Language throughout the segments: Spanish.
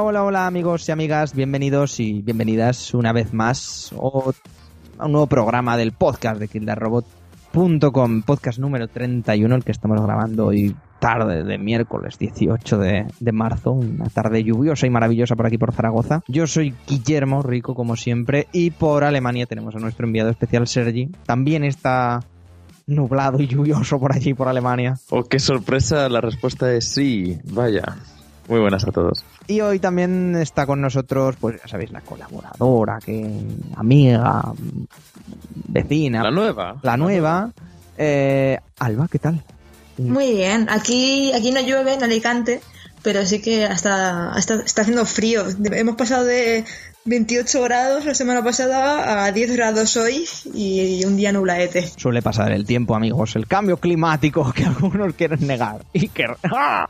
Hola, hola, amigos y amigas, bienvenidos y bienvenidas una vez más a un nuevo programa del podcast de kildarrobot.com, podcast número 31, el que estamos grabando hoy tarde de miércoles 18 de, de, marzo, una tarde lluviosa y maravillosa por aquí por Zaragoza. Yo soy Guillermo Rico, como siempre, y por Alemania tenemos a nuestro enviado especial Sergi. También está nublado y lluvioso por allí, por Alemania. Oh, qué sorpresa, la respuesta es sí, vaya. Muy buenas a todos. Y hoy también está con nosotros, pues ya sabéis, la colaboradora, que amiga, vecina. La nueva. La nueva. Eh, Alba, ¿qué tal? Muy bien. Aquí, aquí no llueve en Alicante, pero sí que hasta, hasta está haciendo frío. Hemos pasado de 28 grados la semana pasada a 10 grados hoy y un día nublaete. Suele pasar el tiempo, amigos, el cambio climático que algunos quieren negar. Y que... ¡Ah!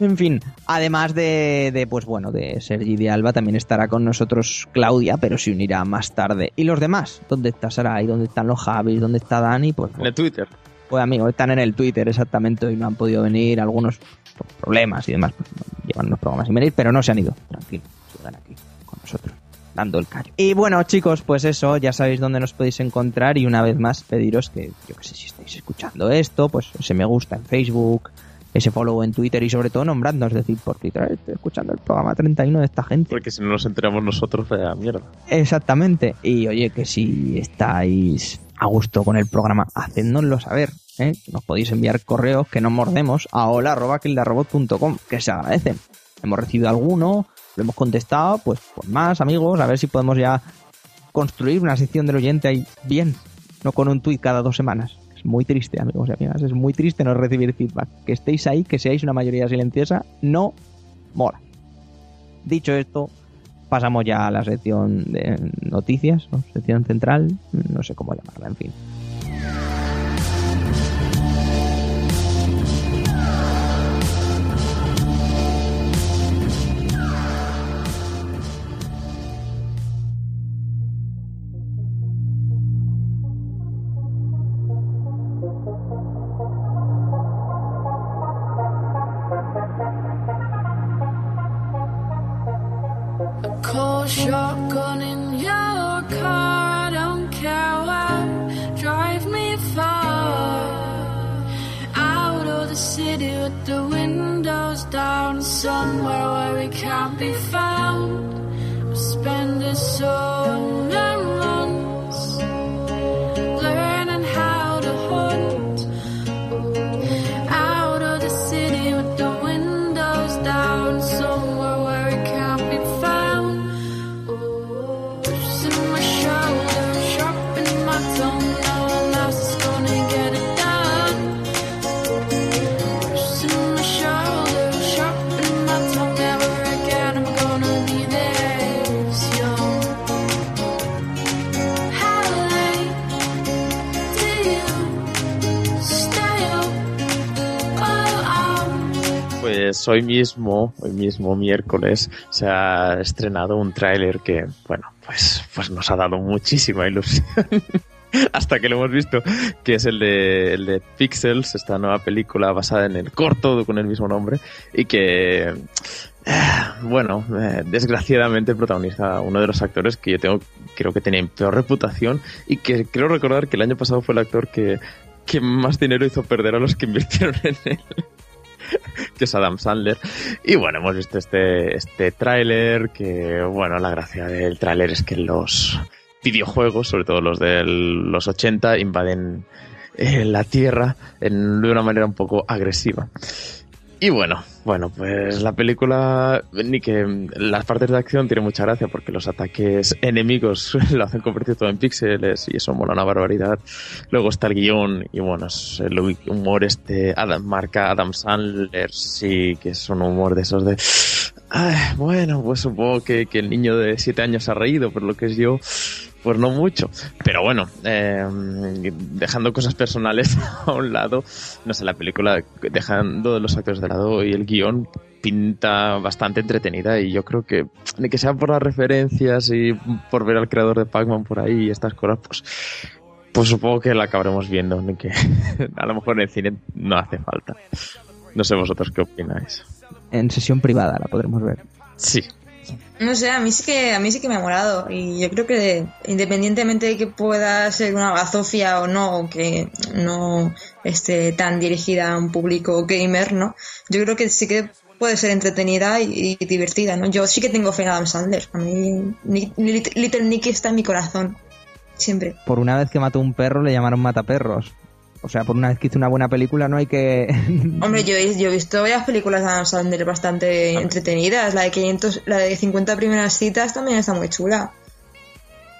En fin, además de, de, pues bueno, de Sergi de Alba, también estará con nosotros Claudia, pero se unirá más tarde. ¿Y los demás? ¿Dónde está Sarai? ¿Dónde están los Javis? ¿Dónde está Dani? Pues, en el Twitter. Pues amigos, están en el Twitter exactamente y no han podido venir, algunos problemas y demás, pues, llevan unos programas sin venir, pero no se han ido, tranquilo, sigan aquí nosotros dando el callo. Y bueno, chicos, pues eso, ya sabéis dónde nos podéis encontrar y una vez más pediros que, yo que sé, si estáis escuchando esto, pues ese me gusta en Facebook, ese follow en Twitter y sobre todo nombrando, es decir, por Twitter, estoy escuchando el programa 31 de esta gente. Porque si no nos enteramos nosotros, la mierda. Exactamente. Y oye, que si estáis a gusto con el programa, hacednoslo saber. ¿eh? Nos podéis enviar correos que no mordemos a hola.kildarrobot.com, que se agradecen. Hemos recibido alguno, lo hemos contestado, pues, pues más amigos, a ver si podemos ya construir una sección del oyente ahí bien, no con un tuit cada dos semanas. Es muy triste, amigos y amigas, es muy triste no recibir feedback. Que estéis ahí, que seáis una mayoría silenciosa, no mola. Dicho esto, pasamos ya a la sección de noticias, ¿no? sección central, no sé cómo llamarla, en fin. Hoy mismo, hoy mismo miércoles, se ha estrenado un tráiler que, bueno, pues, pues nos ha dado muchísima ilusión. Hasta que lo hemos visto, que es el de, el de Pixels, esta nueva película basada en el corto con el mismo nombre, y que, eh, bueno, eh, desgraciadamente protagoniza uno de los actores que yo tengo, creo que tenía peor reputación, y que creo recordar que el año pasado fue el actor que, que más dinero hizo perder a los que invirtieron en él. que es Adam Sandler. Y bueno, hemos visto este, este tráiler, que bueno, la gracia del tráiler es que los videojuegos, sobre todo los de los 80, invaden eh, la Tierra en, de una manera un poco agresiva. Y bueno, bueno, pues la película, ni que las partes de acción tienen mucha gracia porque los ataques enemigos lo hacen convertir todo en píxeles y eso mola una barbaridad. Luego está el guion y bueno, es el humor este, Adam, marca Adam Sandler, sí, que es un humor de esos de... Bueno, pues supongo que, que el niño de 7 años ha reído, por lo que es yo, pues no mucho. Pero bueno, eh, dejando cosas personales a un lado, no sé, la película, dejando los actores de lado y el guion, pinta bastante entretenida y yo creo que, ni que sea por las referencias y por ver al creador de Pac-Man por ahí y estas cosas, pues, pues supongo que la acabaremos viendo, ni que a lo mejor en el cine no hace falta. No sé vosotros qué opináis. En sesión privada la podremos ver. Sí. No sé, a mí sí que a mí sí que me ha molado y yo creo que independientemente de que pueda ser una bazofia o no, o que no esté tan dirigida a un público gamer, ¿no? Yo creo que sí que puede ser entretenida y, divertida, ¿no? Yo sí que tengo fe en Adam Sandler. A mí Little Nicky está en mi corazón. Siempre. Por una vez que mató un perro le llamaron mataperros. O sea, por una vez que hizo una buena película no hay que... Hombre, yo, he- yo he visto varias películas de Adam Sandler bastante entretenidas. La de 500, la de 50 primeras citas también está muy chula.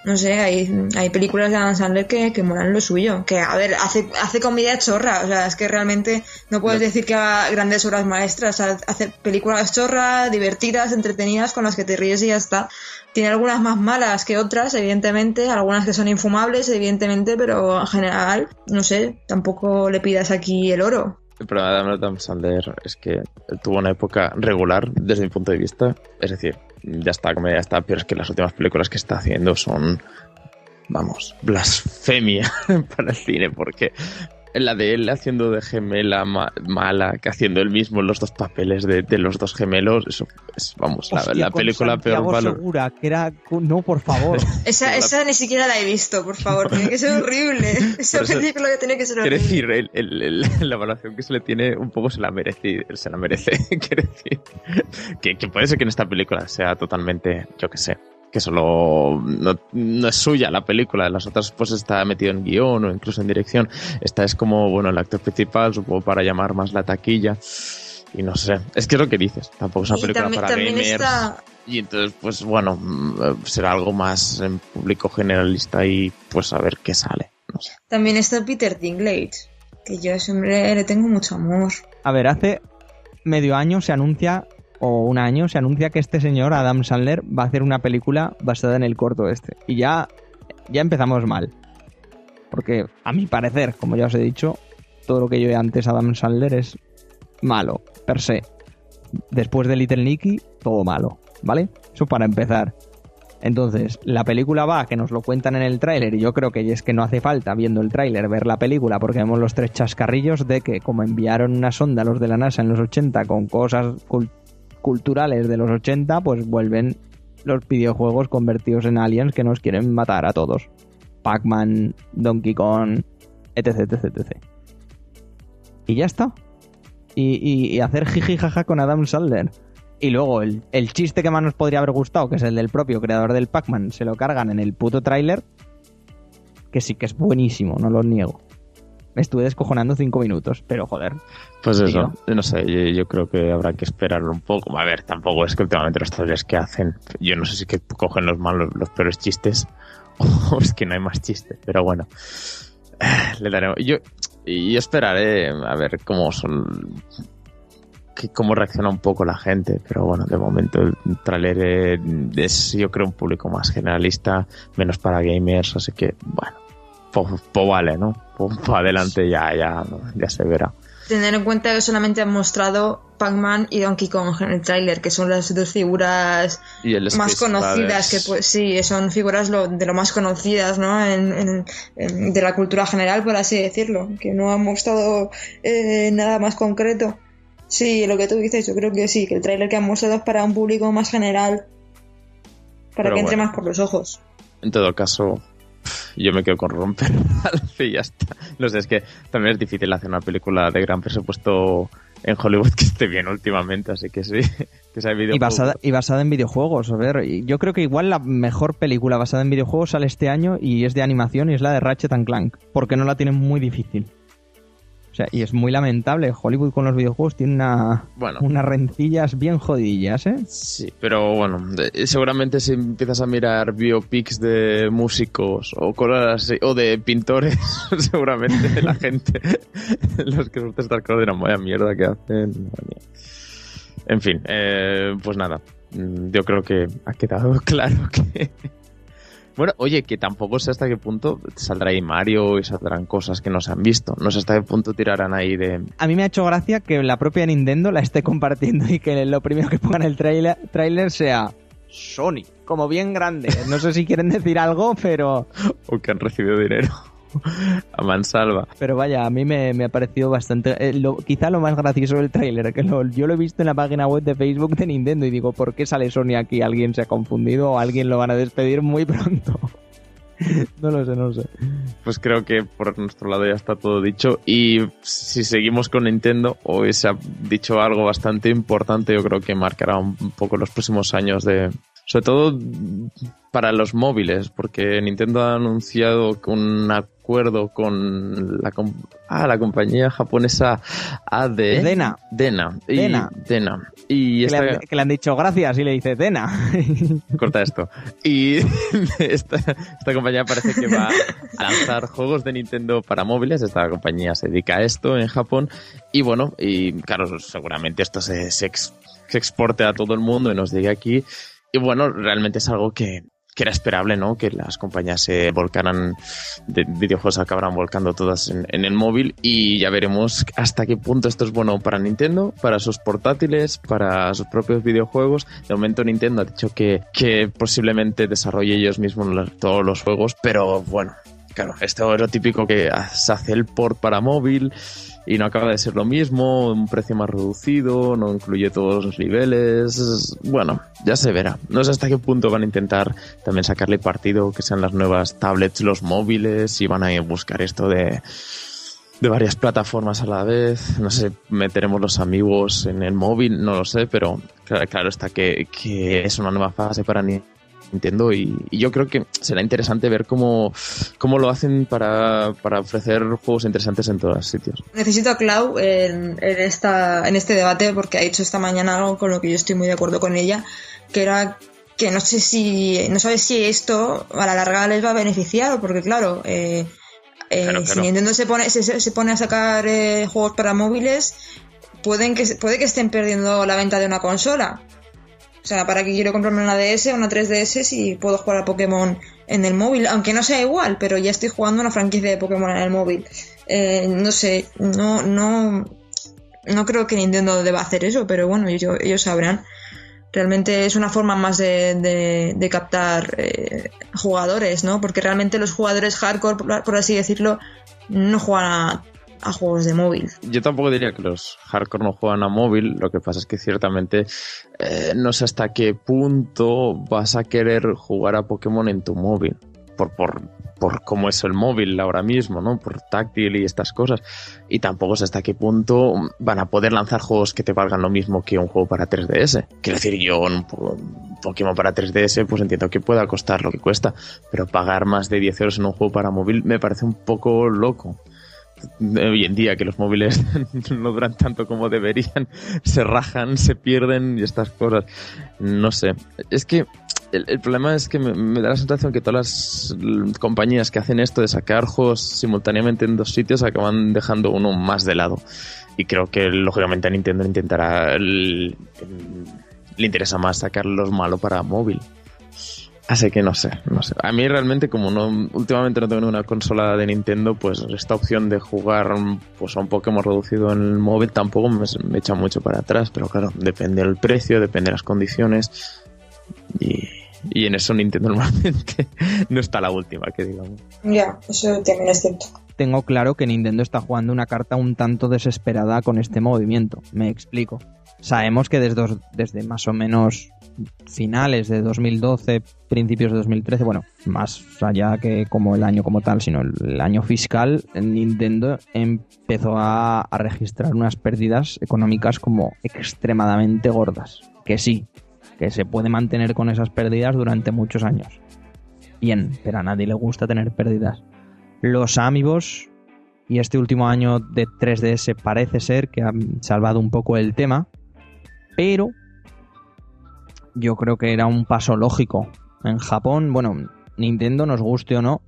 No sé, hay, hay películas de Adam Sandler que, que molan lo suyo. Que, a ver, hace, hace comedia chorra. O sea, es que realmente no puedes decir que haga grandes obras maestras. O sea, hace películas chorras, divertidas, entretenidas, con las que te ríes y ya está. Tiene algunas más malas que otras, evidentemente. Algunas que son infumables, evidentemente. Pero en general, no sé, tampoco le pidas aquí el oro. El problema de Adam Sandler es que tuvo una época regular desde mi punto de vista. Es decir, ya está, comedia está, pero es que las últimas películas que está haciendo son, vamos, blasfemia para el cine, porque la de él haciendo de gemela ma- mala, que haciendo él mismo los dos papeles de, de los dos gemelos, eso es, vamos, la, Hostia, la con película peor Santiago valor. Segura, que era... No, por favor. Esa, la- esa ni siquiera la he visto, por favor. Tiene que ser horrible. Esa eso- película que tiene que ser Quiere horrible. decir, el- el- el- la evaluación que se le tiene un poco se la merece, se la merece. Quiere decir que, que puede ser que en esta película sea totalmente, yo que sé, que solo no, no es suya la película, las otras pues está metido en guion o incluso en dirección. Esta es como, bueno, el actor principal, supongo para llamar más la taquilla. Y no sé, es que es lo que dices, tampoco es una Y película también, para también gamers. está. Y entonces, pues bueno, mm, será algo más en público generalista y pues a ver qué sale. No sé. También está Peter Dinklage. Que yo a ese hombre le tengo mucho amor. A ver, hace medio año se anuncia, o un año, se anuncia que este señor, Adam Sandler, va a hacer una película basada en el corto este. Y ya, ya empezamos mal. Porque, a mi parecer, como ya os he dicho, todo lo que yo antes Adam Sandler es malo, per se. Después de Little Nicky, todo malo, ¿vale? Eso para empezar. Entonces, la película va, que nos lo cuentan en el tráiler, y yo creo que es que no hace falta, viendo el tráiler, ver la película, porque vemos los tres chascarrillos de que, como enviaron una sonda a los de la NASA en los 80 con cosas culturales de los 80, pues vuelven los videojuegos convertidos en aliens que nos quieren matar a todos. Pac-Man, Donkey Kong, etc, etc, etc. Y ya está. Y, hacer jiji jaja con Adam Sandler. Y luego el, el chiste que más nos podría haber gustado, que es el del propio creador del Pac-Man, se lo cargan en el puto tráiler. Que sí que es buenísimo, no lo niego. Me estuve descojonando cinco minutos, pero joder. Pues eso, no sé, yo, yo creo que habrá que esperar un poco. A ver, tampoco es que últimamente los trailers que hacen, yo no sé si que cogen los malos, los peores chistes, o es que no hay más chistes, pero bueno, le daremos. Yo, y esperaré a ver cómo son, que- cómo reacciona un poco la gente, pero bueno, de momento el trailer es, yo creo, un público más generalista, menos para gamers, así que bueno, pues, pues vale, ¿no? Pues para adelante ya, ya, ya se verá. Tener en cuenta que solamente han mostrado Pac-Man y Donkey Kong en el tráiler, que son las dos figuras Y el más conocidas, que pues sí, son figuras lo- de lo más conocidas, ¿no? En, en- en- de la cultura general, por así decirlo, que no han mostrado eh, nada más concreto. Sí, lo que tú dices, yo creo que sí, que el tráiler que han mostrado es para un público más general, para Pero que entre bueno. más por los ojos. En todo caso, yo me quedo con romper y ya está. No sé, es que también es difícil hacer una película de gran presupuesto en Hollywood que esté bien últimamente, así que sí, que sea Y basada, y basada en videojuegos. A ver, y yo creo que igual la mejor película basada en videojuegos sale este año y es de animación y es la de Ratchet and Clank. Porque no la tienen muy difícil. O sea, y es muy lamentable. Hollywood con los videojuegos tiene una, Bueno, unas rencillas bien jodidillas, ¿eh? sí, pero bueno, de- seguramente si empiezas a mirar biopics de músicos o cosas así, o de pintores, seguramente la gente, los que gusta estar cosas dirán, vaya mierda que hacen. madre mía". En fin, eh, pues nada, mm, yo creo que ha quedado claro que... Bueno, oye, que tampoco sé hasta qué punto saldrá ahí Mario y saldrán cosas que no se han visto. No sé hasta qué punto tirarán ahí de... A mí me ha hecho gracia que la propia Nintendo la esté compartiendo y que lo primero que ponga en el trailer, trailer sea Sony, como bien grande. No sé si quieren decir algo, pero o que han recibido dinero. a mansalva. Pero vaya, a mí me, ha parecido bastante... Eh, quizá lo más gracioso del tráiler, que yo lo he visto en la página web de Facebook de Nintendo y digo, ¿por qué sale Sony aquí? ¿Alguien se ha confundido o alguien lo van a despedir muy pronto? no lo sé, no lo sé. Pues creo que por nuestro lado ya está todo dicho. Y si seguimos con Nintendo, hoy se ha dicho algo bastante importante, yo creo que marcará un poco los próximos años de, sobre todo para los móviles, porque Nintendo ha anunciado un acuerdo con la, ah, la compañía japonesa AD. Dena. Dena. Y, Dena. Dena. Y que, le han, dicho gracias y le dice Dena. Corta esto. Y esta, esta compañía parece que va a lanzar juegos de Nintendo para móviles. Esta compañía se dedica a esto en Japón. Y bueno, y claro, seguramente esto se, se, se exporte a todo el mundo y nos llegue aquí y bueno, realmente es algo que, era esperable, ¿no? Que las compañías se volcaran, de videojuegos acabaran volcando todas en, el móvil y ya veremos hasta qué punto esto es bueno para Nintendo, para sus portátiles, para sus propios videojuegos. De momento Nintendo ha dicho que, que posiblemente desarrolle ellos mismos todos los juegos, pero bueno, claro, esto es lo típico que se hace el port para móvil y no acaba de ser lo mismo, un precio más reducido, no incluye todos los niveles. Bueno, ya se verá. No sé hasta qué punto van a intentar también sacarle partido, que sean las nuevas tablets, los móviles, y van a buscar esto de, de varias plataformas a la vez. No sé, meteremos los amigos en el móvil, no lo sé, pero claro, está que, que es una nueva fase para Nintendo y, yo creo que será interesante ver cómo, cómo lo hacen para, ofrecer juegos interesantes en todos los sitios. Necesito a Clau en, en, esta, en este debate porque ha dicho esta mañana algo con lo que yo estoy muy de acuerdo con ella, que era que no sé si, no sabes si esto a la larga les va a beneficiar, porque claro, eh, eh, si Nintendo se pone, se, se pone a sacar eh, juegos para móviles, pueden que, puede que estén perdiendo la venta de una consola. O sea, ¿para qué quiero comprarme una DS o una 3DS si puedo jugar a Pokémon en el móvil? Aunque no sea igual, pero ya estoy jugando una franquicia de Pokémon en el móvil. Eh, no sé, no, no, no creo que Nintendo deba hacer eso, pero bueno, ellos, sabrán. Realmente es una forma más de, de, captar eh, jugadores, ¿no? Porque realmente los jugadores hardcore, por así decirlo, no juegan a a juegos de móvil. Yo tampoco diría que los hardcore no juegan a móvil, lo que pasa es que ciertamente eh, no sé hasta qué punto vas a querer jugar a Pokémon en tu móvil. Por, por, por cómo es el móvil ahora mismo, ¿no? Por táctil y estas cosas. Y tampoco sé hasta qué punto van a poder lanzar juegos que te valgan lo mismo que un juego para 3DS. Quiero decir, yo un Pokémon para 3DS, pues entiendo que pueda costar lo que cuesta, pero pagar más de 10 euros en un juego para móvil me parece un poco loco hoy en día que los móviles no duran tanto como deberían, se rajan, se pierden y estas cosas. No sé. Es que el, problema es que me, da la sensación que todas las compañías que hacen esto de sacar juegos simultáneamente en dos sitios acaban dejando uno más de lado. Y creo que lógicamente a Nintendo intentará. le interesa más sacar los malos para móvil. Así que no sé, no sé. A mí realmente como no últimamente no tengo una consola de Nintendo, pues esta opción de jugar pues a un Pokémon reducido en el móvil tampoco me, echa mucho para atrás, pero claro, depende del precio, depende de las condiciones y, y en eso Nintendo normalmente no está la última, que digamos. Ya, eso también es cierto. Tengo claro que Nintendo está jugando una carta un tanto desesperada con este movimiento. Me explico. Sabemos que desde, más o menos finales de 2012, principios de 2013, bueno, más allá que como el año como tal, sino el, año fiscal, Nintendo empezó a, a, registrar unas pérdidas económicas como extremadamente gordas. Que sí, que se puede mantener con esas pérdidas durante muchos años. Bien, pero a nadie le gusta tener pérdidas. Los amigos y este último año de 3DS parece ser que han salvado un poco el tema, pero yo creo que era un paso lógico. En Japón, bueno, Nintendo nos guste o no,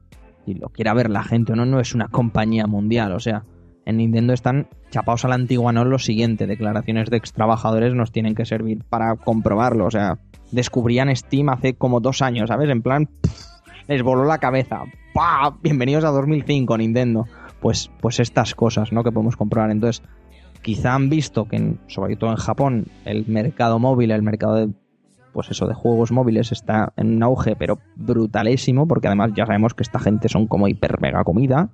y lo quiera ver la gente o no, no es una compañía mundial. O sea, en Nintendo están chapados a la antigua, no lo siguiente. Declaraciones de ex trabajadores nos tienen que servir para comprobarlo. O sea, descubrían Steam hace como dos años, ¿sabes? En plan, les voló la cabeza. ¡Pah! Bienvenidos a 2005, Nintendo. Pues, pues estas cosas, ¿no? Que podemos comprobar. Entonces, quizá han visto que, sobre todo en Japón, el mercado móvil, el mercado de pues eso, de juegos móviles está en un auge, pero brutalísimo, porque además ya sabemos que esta gente son como hiper mega comida.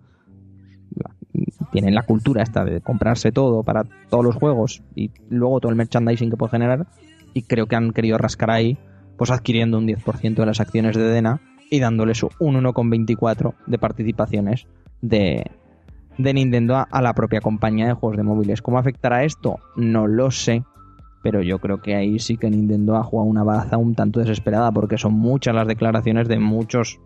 Tienen la cultura esta de comprarse todo para todos los juegos y luego todo el merchandising que puede generar. Y creo que han querido rascar ahí, pues adquiriendo un 10% de las acciones de Dena y dándole su un 1,24 de participaciones de, de Nintendo a, la propia compañía de juegos de móviles. ¿Cómo afectará esto? No lo sé, pero yo creo que ahí sí que Nintendo ha jugado una baza un tanto desesperada porque son muchas las declaraciones de muchos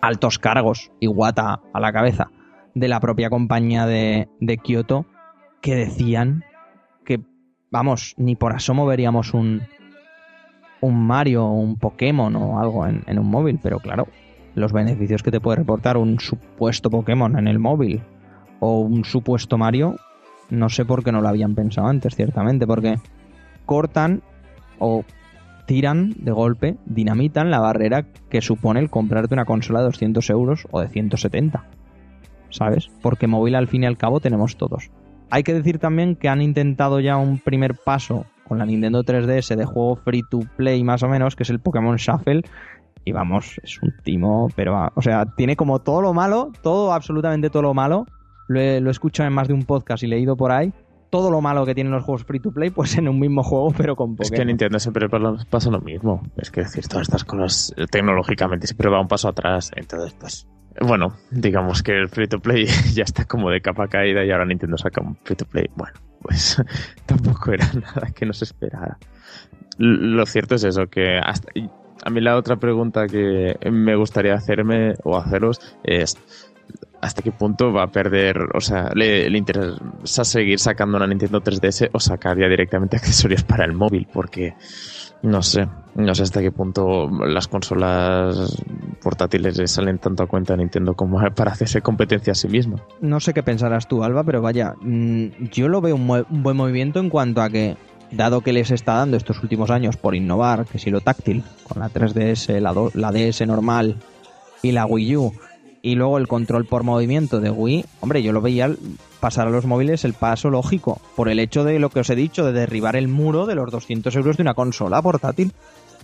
altos cargos y guata a la cabeza de la propia compañía de, de Kyoto que decían que, vamos, ni por asomo veríamos un, un Mario o un Pokémon o algo en un móvil, pero claro, los beneficios que te puede reportar un supuesto Pokémon en el móvil o un supuesto Mario, no sé por qué no lo habían pensado antes, ciertamente, porque cortan o tiran de golpe, dinamitan la barrera que supone el comprarte una consola de 200 euros o de 170. ¿Sabes? Porque móvil al fin y al cabo tenemos todos. Hay que decir también que han intentado ya un primer paso con la Nintendo 3DS de juego free to play más o menos, que es el Pokémon Shuffle. Y vamos, es un timo, pero, o sea, tiene como todo lo malo, todo, absolutamente todo lo malo. Lo he, lo he escuchado en más de un podcast y leído por ahí. Todo lo malo que tienen los juegos free to play, pues en un mismo juego, pero con Pokémon. Es que Nintendo siempre pasa lo mismo. Es que decir, todas estas cosas tecnológicamente siempre va un paso atrás. Entonces, pues, bueno, digamos que el free to play ya está como de capa caída y ahora Nintendo saca un free to play. Bueno, pues tampoco era nada que nos esperara. Lo cierto es eso, que hasta, a mí la otra pregunta que me gustaría hacerme o haceros es hasta qué punto va a perder, o sea, le, le, interesa seguir sacando una Nintendo 3DS o sacar ya directamente accesorios para el móvil, porque no sé, no sé hasta qué punto las consolas portátiles le salen tanto a cuenta a Nintendo como para hacerse competencia a sí misma. No sé qué pensarás tú, Alba, pero vaya, yo lo veo un buen movimiento en cuanto a que dado que les está dando estos últimos años por innovar, que si lo táctil, con la 3DS, la, la DS normal y la Wii U, y luego el control por movimiento de Wii, hombre, yo lo veía pasar a los móviles el paso lógico, por el hecho de lo que os he dicho, de derribar el muro de los 200 euros de una consola portátil.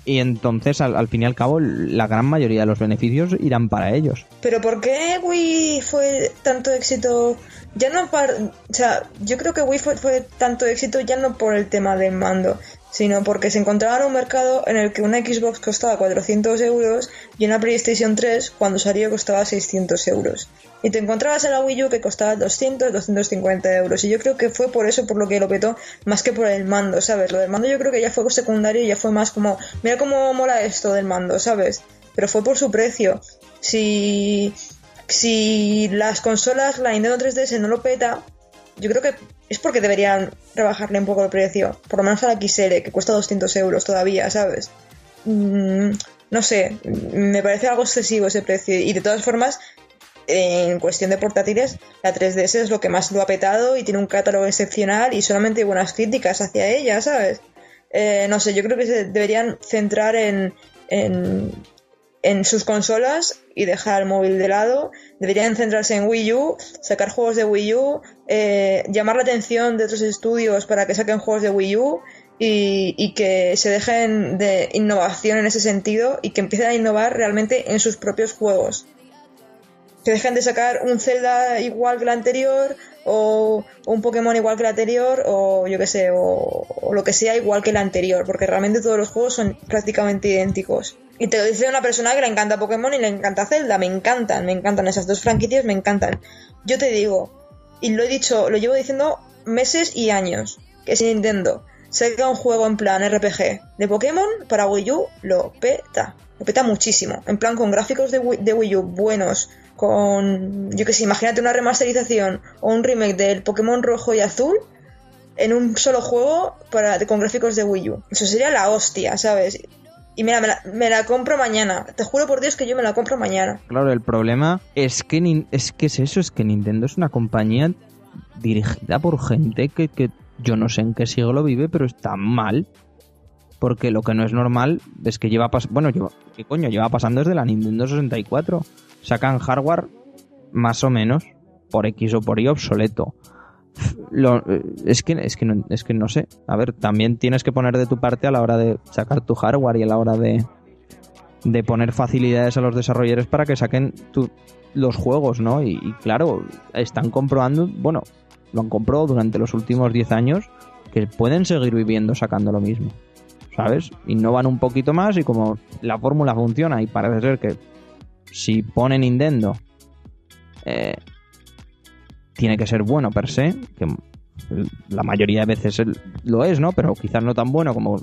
Y entonces, al, al, fin y al cabo, la gran mayoría de los beneficios irán para ellos. Pero ¿por qué Wii fue tanto éxito? Ya no para... O sea, yo creo que Wii fue, fue tanto éxito ya no por el tema del mando, sino porque se encontraba en un mercado en el que una Xbox costaba 400 euros y una PlayStation 3 cuando salió costaba 600 euros. Y te encontrabas en la Wii U que costaba 200, 250 euros. Y yo creo que fue por eso por lo que lo petó, más que por el mando, ¿sabes? Lo del mando yo creo que ya fue secundario y ya fue más como, mira cómo mola esto del mando, ¿sabes? Pero fue por su precio. Si, si las consolas, la Nintendo 3DS no lo peta, yo creo que es porque deberían rebajarle un poco el precio. Por lo menos a la XL, que cuesta 200 euros todavía, ¿sabes? Mm, no sé, me parece algo excesivo ese precio. Y de todas formas, en cuestión de portátiles, la 3DS es lo que más lo ha petado y tiene un catálogo excepcional y solamente hay buenas críticas hacia ella, ¿sabes? Eh, no sé, yo creo que se deberían centrar en, en, en sus consolas y dejar el móvil de lado. Deberían centrarse en Wii U, sacar juegos de Wii U, eh, llamar la atención de otros estudios para que saquen juegos de Wii U y, que se dejen de innovación en ese sentido y que empiecen a innovar realmente en sus propios juegos. Que dejen de sacar un Zelda igual que el anterior o, o un Pokémon igual que el anterior o yo que sé, o, o lo que sea igual que el anterior, porque realmente todos los juegos son prácticamente idénticos. Y te lo dice una persona que le encanta Pokémon y le encanta Zelda. Me encantan, me encantan esas dos franquicias, me encantan. Yo te digo, y lo he dicho, lo llevo diciendo meses y años, que si Nintendo saca un juego en plan RPG de Pokémon para Wii U, lo peta. Lo peta muchísimo. En plan con gráficos de Wii, de Wii U buenos, con, yo que sé, imagínate una remasterización o un remake del Pokémon rojo y azul en un solo juego para, con gráficos de Wii U. Eso sería la hostia, ¿sabes? Y mira, me la, compro mañana. Te juro por Dios que yo me la compro mañana. Claro, el problema es que es que es eso, es que Nintendo es una compañía dirigida por gente que, que yo no sé en qué siglo vive, pero está mal. Porque lo que no es normal es que lleva pasando. Bueno, lleva, ¿qué coño? Lleva pasando desde la Nintendo 64. Sacan hardware más o menos por X o por Y obsoleto. Eh, es, que, es, que no, es que no sé. A ver, también tienes que poner de tu parte a la hora de sacar tu hardware y a la hora de, de poner facilidades a los desarrolladores para que saquen los juegos, ¿no? Y, y claro, están comprobando, bueno, lo han comprobado durante los últimos 10 años que pueden seguir viviendo sacando lo mismo, ¿sabes? Innovan un poquito más y como la fórmula funciona y parece ser que si pone Nintendo eh, tiene que ser bueno per se, que la mayoría de veces lo es, ¿no? Pero quizás no tan bueno como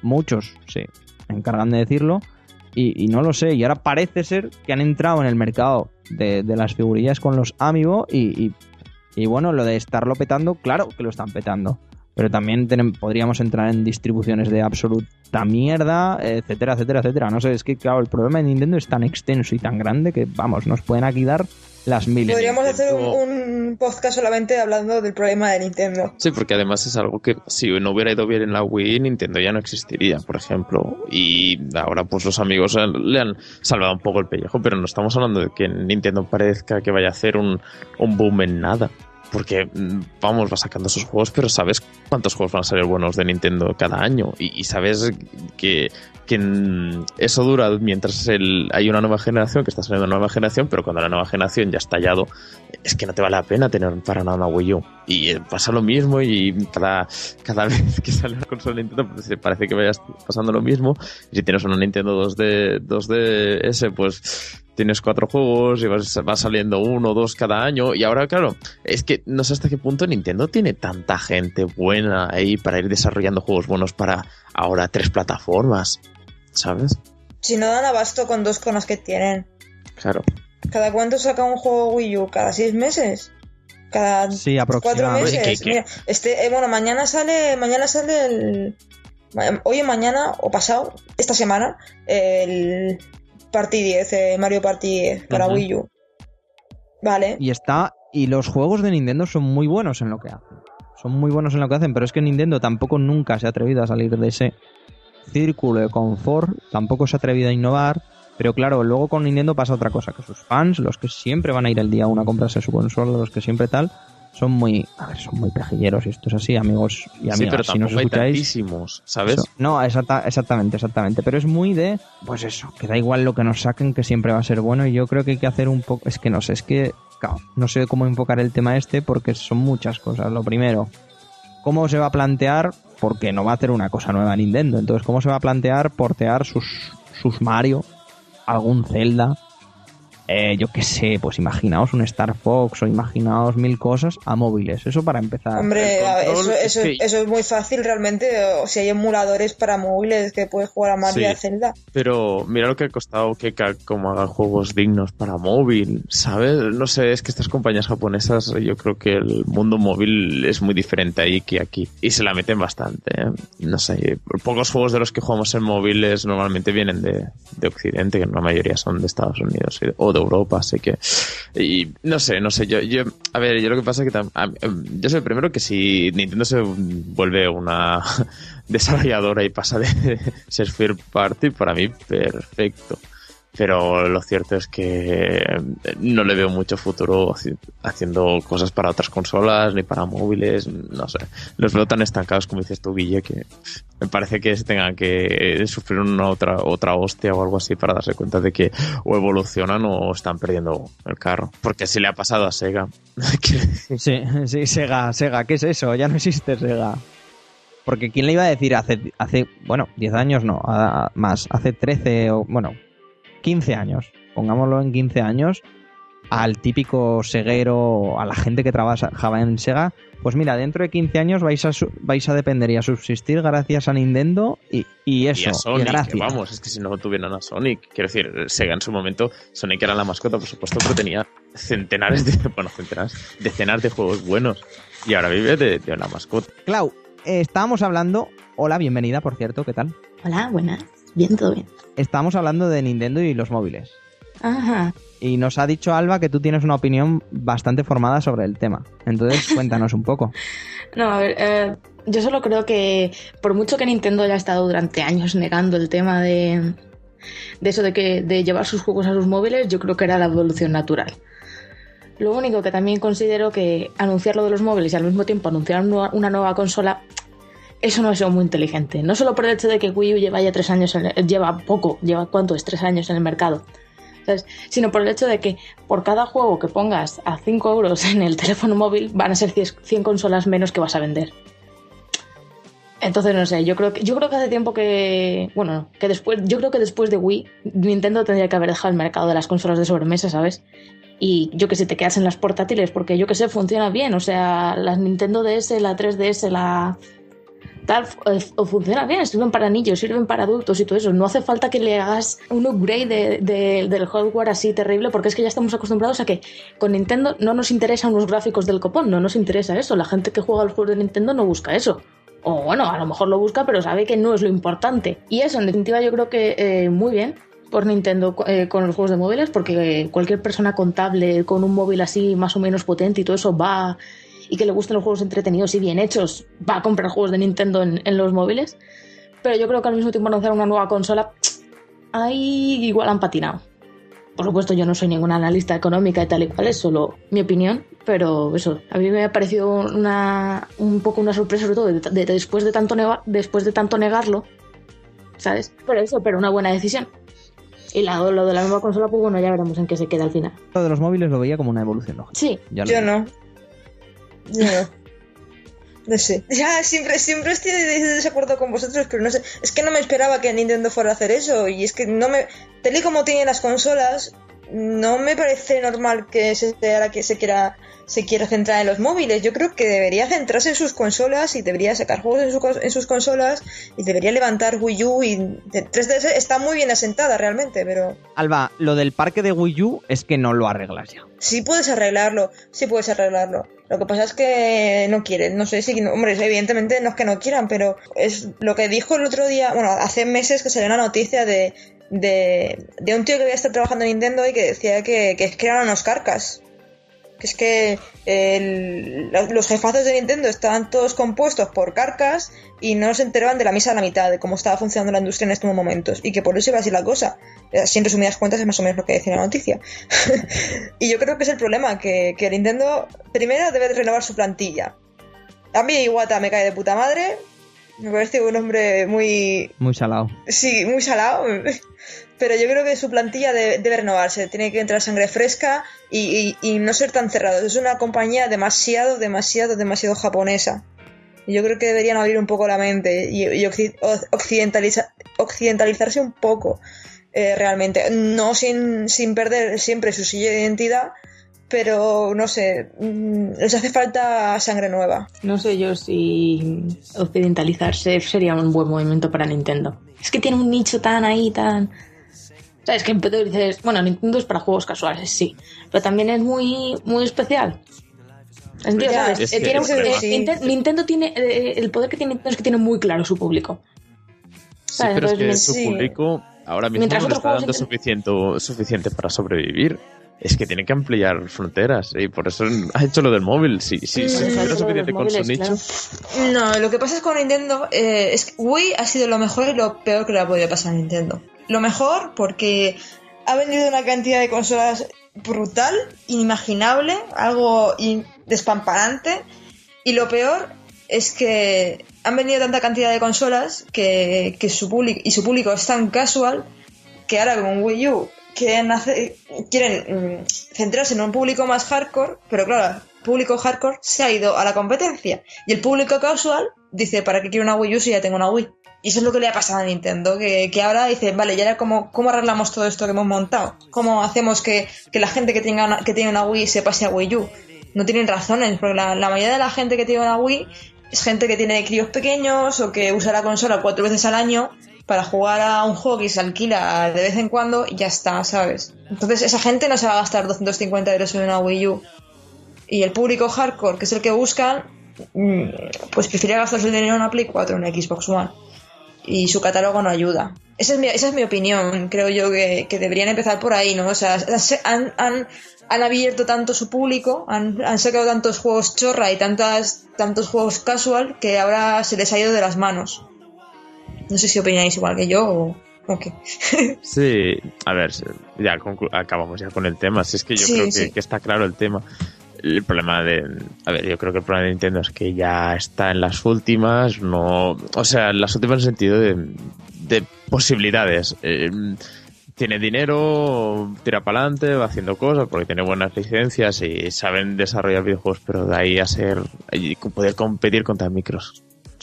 muchos se encargan de decirlo. Y, no lo sé, y ahora parece ser que han entrado en el mercado de, las figurillas con los Amiibo y, y- bueno, lo de estarlo petando, claro que lo están petando. Pero también podríamos entrar en distribuciones de absoluta mierda, etcétera, etcétera, etcétera. No sé, es que claro, el problema de Nintendo es tan extenso y tan grande que, vamos, nos pueden aquí dar las mil. Podríamos hacer un, podcast solamente hablando del problema de Nintendo. Sí, porque además es algo que si no hubiera ido bien en la Wii, Nintendo ya no existiría, por ejemplo. Y ahora pues los amigos le han salvado un poco el pellejo, pero no estamos hablando de que Nintendo parezca que vaya a hacer un, un boom en nada. Porque, mm, vamos, va sacando sus juegos, pero sabes cuántos juegos van a salir buenos de Nintendo cada año. Y, y sabes que, que mm, eso dura mientras el- hay una nueva generación, que está saliendo una nueva generación, pero cuando la nueva generación ya ha estallado, es que no te vale la pena tener para nada una Wii U. Y eh, pasa lo mismo y cada, cada vez que sale una consola Nintendo pues, eh, parece que vaya pasando lo mismo. Y si tienes una Nintendo 2D, 2DS, pues tienes cuatro juegos y vas, va saliendo uno o dos cada año. Y ahora, claro, es que no sé hasta qué punto Nintendo tiene tanta gente buena ahí para ir desarrollando juegos buenos para ahora tres plataformas. ¿Sabes? Si no dan abasto con dos conos que tienen. Claro. ¿Cada cuánto saca un juego Wii U? ¿Cada seis meses? ¿Cada Sí, cuatro meses? ¿Qué- qué? Mira, este, eh, bueno, mañana sale, mañana sale el... Hoy o mañana, o pasado, esta semana, el Party 10, eh, Mario Party 10 para. Wii U. Vale. Y está. Y los juegos de Nintendo son muy buenos en lo que hacen. Son muy buenos en lo que hacen, pero es que Nintendo tampoco nunca se ha atrevido a salir de ese círculo de confort, tampoco se ha atrevido a innovar. Pero claro, luego con Nintendo pasa otra cosa, que sus fans, los que siempre van a ir el día uno a comprarse su consola, los que siempre tal, son muy, a ver, son muy pejilleros y esto es así, amigos y amigas. sí, pero si nos hay escucháis, tantísimos, ¿sabes? eso. No, exacta- exactamente, exactamente. Pero es muy de, pues eso, que da igual lo que nos saquen, que siempre va a ser bueno. Y yo creo que hay que hacer un poco, es que no sé, es que, claro, no sé cómo enfocar el tema este porque son muchas cosas. Lo primero, cómo se va a plantear, porque no va a hacer una cosa nueva Nintendo. Entonces, cómo se va a plantear portear sus, sus Mario, algún Zelda. Eh, yo qué sé, pues imaginaos un Star Fox o imaginaos mil cosas a móviles. Eso para empezar. Hombre, ver, eso, es eso, que- eso es muy fácil realmente. O si hay emuladores para móviles que puedes jugar a Mario y a Sí. Zelda. Pero mira lo que ha costado que como hagan juegos dignos para móvil, ¿sabes? No sé, es que estas compañías japonesas, yo creo que el mundo móvil es muy diferente ahí que aquí. Y se la meten bastante, ¿eh? No sé, pocos juegos de los que jugamos en móviles normalmente vienen de, de Occidente, que la mayoría son de Estados Unidos y- o de Europa, así que... Y no sé, no sé, yo... yo a ver, yo lo que pasa es que... em, yo sé primero que si Nintendo se vuelve una desarrolladora y pasa de ser Party, para mí perfecto. Pero lo cierto es que no le veo mucho futuro haci- haciendo cosas para otras consolas ni para móviles, no sé. Los veo tan estancados como dices tú, Guille, que me parece que se tengan que sufrir una otra, otra hostia o algo así para darse cuenta de que o evolucionan o están perdiendo el carro. Porque si le ha pasado a Sega. Sí, sí, Sega, Sega, ¿qué es eso? Ya no existe Sega. Porque ¿quién le iba a decir hace, hace bueno, 10 años no, más, hace 13 o, bueno, 15 años, pongámoslo en 15 años, al típico seguero, a la gente que trabajaba en Sega, pues mira, dentro de 15 años vais a, su- vais a depender y a subsistir gracias a Nintendo y, y eso, y a Sonic, gracias. que vamos, es que si no tuvieran a Sonic, quiero decir, Sega en su momento, Sonic era la mascota, por supuesto, pero tenía centenares de, bueno, centenares, decenas de juegos buenos. Y ahora vive de, de una mascota. Clau, eh, estábamos hablando, hola, bienvenida, por cierto, ¿qué tal? Hola, buenas. Bien, todo bien. Estábamos hablando de Nintendo y los móviles. Ajá. Y nos ha dicho Alba que tú tienes una opinión bastante formada sobre el tema. Entonces, cuéntanos un poco. No, a ver, eh, yo solo creo que por mucho que Nintendo haya estado durante años negando el tema de, de eso de que de llevar sus juegos a sus móviles, yo creo que era la evolución natural. Lo único que también considero que anunciar lo de los móviles y al mismo tiempo anunciar una nueva consola, eso no es muy inteligente. No solo por el hecho de que Wii U lleva ya tres años, lleva poco, lleva cuánto es, tres años en el mercado. Sino por el hecho de que por cada juego que pongas a 5 euros en el teléfono móvil van a ser 100 consolas menos que vas a vender. Entonces, no sé, yo creo que, yo creo que hace tiempo que. Bueno, que después. Yo creo que después de Wii, Nintendo tendría que haber dejado el mercado de las consolas de sobremesa, ¿sabes? Y yo que sé, te quedas en las portátiles, porque yo que sé, funciona bien. O sea, las Nintendo DS, la 3DS, la. Tal, o funciona bien, sirven para niños, sirven para adultos y todo eso. No hace falta que le hagas un upgrade del hardware así terrible, porque es que ya estamos acostumbrados a que con Nintendo no nos interesan los gráficos del copón, no nos interesa eso. La gente que juega los juegos de Nintendo no busca eso o bueno, a lo mejor lo busca, pero sabe que no es lo importante. Y eso, en definitiva, yo creo que eh, muy bien por Nintendo eh, con los juegos de móviles, porque cualquier persona contable con un móvil así más o menos potente y todo eso va y que le gusten los juegos entretenidos y bien hechos, va a comprar juegos de Nintendo en, los móviles. Pero yo creo que al mismo tiempo anunciar una nueva consola, ahí igual han patinado. Por supuesto, yo no soy ninguna analista económica y tal y cual, es solo mi opinión, pero eso, a mí me ha parecido una, un poco una sorpresa, sobre todo después, de tanto después de tanto negarlo, ¿sabes? Por eso, pero una buena decisión. Y lo de la nueva consola, pues bueno, ya veremos en qué se queda al final. Lo de los móviles lo veía como una evolución lógica. Sí. Yo no. Yo no. No. sé. Ya, siempre, siempre estoy de desacuerdo con vosotros, pero no sé. Es que no me esperaba que Nintendo fuera a hacer eso. Y es que no me. Tal como tienen las consolas, no me parece normal que se, que se quiera se quiere centrar en los móviles. Yo creo que debería centrarse en sus consolas y debería sacar juegos en, sus consolas y debería levantar Wii U y 3DS está muy bien asentada realmente, pero... Alba, lo del parque de Wii U es que no lo arreglas ya. Sí puedes arreglarlo, sí puedes arreglarlo. Lo que pasa es que no quieren, no sé si, hombre, evidentemente no es que no quieran, pero es lo que dijo el otro día, bueno, hace meses que salió una noticia de, de, un tío que había estado trabajando en Nintendo y que decía que, que, que eran unos carcas es que los jefazos de Nintendo estaban todos compuestos por carcas y no se enteraban de la misa a la mitad, de cómo estaba funcionando la industria en estos momentos, y que por eso iba así la cosa. Así en resumidas cuentas es más o menos lo que decía la noticia. y yo creo que es el problema, que, que Nintendo primero debe renovar su plantilla. A mí Iwata me cae de puta madre, me parece un hombre muy... Muy salado. Sí, muy salado pero yo creo que su plantilla debe, renovarse, tiene que entrar sangre fresca y, no ser tan cerrado. Es una compañía demasiado, demasiado, demasiado japonesa. Yo creo que deberían abrir un poco la mente y, occidentalizarse un poco eh, realmente. No sin, sin perder siempre su silla de identidad, pero no sé, mm, les hace falta sangre nueva. No sé yo si occidentalizarse sería un buen movimiento para Nintendo. Es que tiene un nicho tan ahí, tan es que dices, bueno, Nintendo es para juegos casuales, sí, pero también es muy, muy especial. Nintendo tiene eh, el poder que tiene Nintendo es que tiene muy claro su público. Sí, pero es que su público ahora mismo no le está dando suficiente, suficiente para sobrevivir. Es que tiene que ampliar fronteras y por eso ha hecho lo del móvil. Si, sí, sí, mm, suficiente con su nicho. No, lo que pasa es con Nintendo eh, es que Wii ha sido lo mejor y lo peor que le ha podido pasar a Nintendo lo mejor porque ha vendido una cantidad de consolas brutal, inimaginable, algo despamparante. Y lo peor es que han vendido tanta cantidad de consolas que, su público y su público es tan casual que ahora con Wii U quieren, quieren mm, centrarse en un público más hardcore, pero claro, el público hardcore se ha ido a la competencia y el público casual dice, ¿para qué quiero una Wii U si ya tengo una Wii? Y eso es lo que le ha pasado a Nintendo, que, ahora dice, vale, ya cómo, cómo arreglamos todo esto que hemos montado, cómo hacemos que, la gente que, tenga que tiene una Wii se pase a Wii U. No tienen razones, porque la, mayoría de la gente que tiene una Wii es gente que tiene críos pequeños o que usa la consola cuatro veces al año para jugar a un juego que se alquila de vez en cuando y ya está, ¿sabes? Entonces esa gente no se va a gastar 250 euros en una Wii U. Y el público hardcore, que es el que buscan, mm, pues prefiere gastarse el dinero en una Play 4 o en Xbox One y su catálogo no ayuda. Esa es mi, esa es mi opinión. Creo yo que, deberían empezar por ahí, ¿no? O sea, han, han, han abierto tanto su público, han, han, sacado tantos juegos chorra y tantas, tantos juegos casual que ahora se les ha ido de las manos. No sé si opináis igual que yo o... Ok. Sí, a ver, ya acabamos ya con el tema. Si es que yo Sí, creo que, sí. que está claro el tema. El problema de. A ver, yo creo que el problema de Nintendo es que ya está en las últimas, no. O sea, en las últimas en el sentido de, de posibilidades. Eh, tiene dinero, tira para adelante, va haciendo cosas porque tiene buenas licencias y saben desarrollar videojuegos, pero de ahí a ser. poder competir contra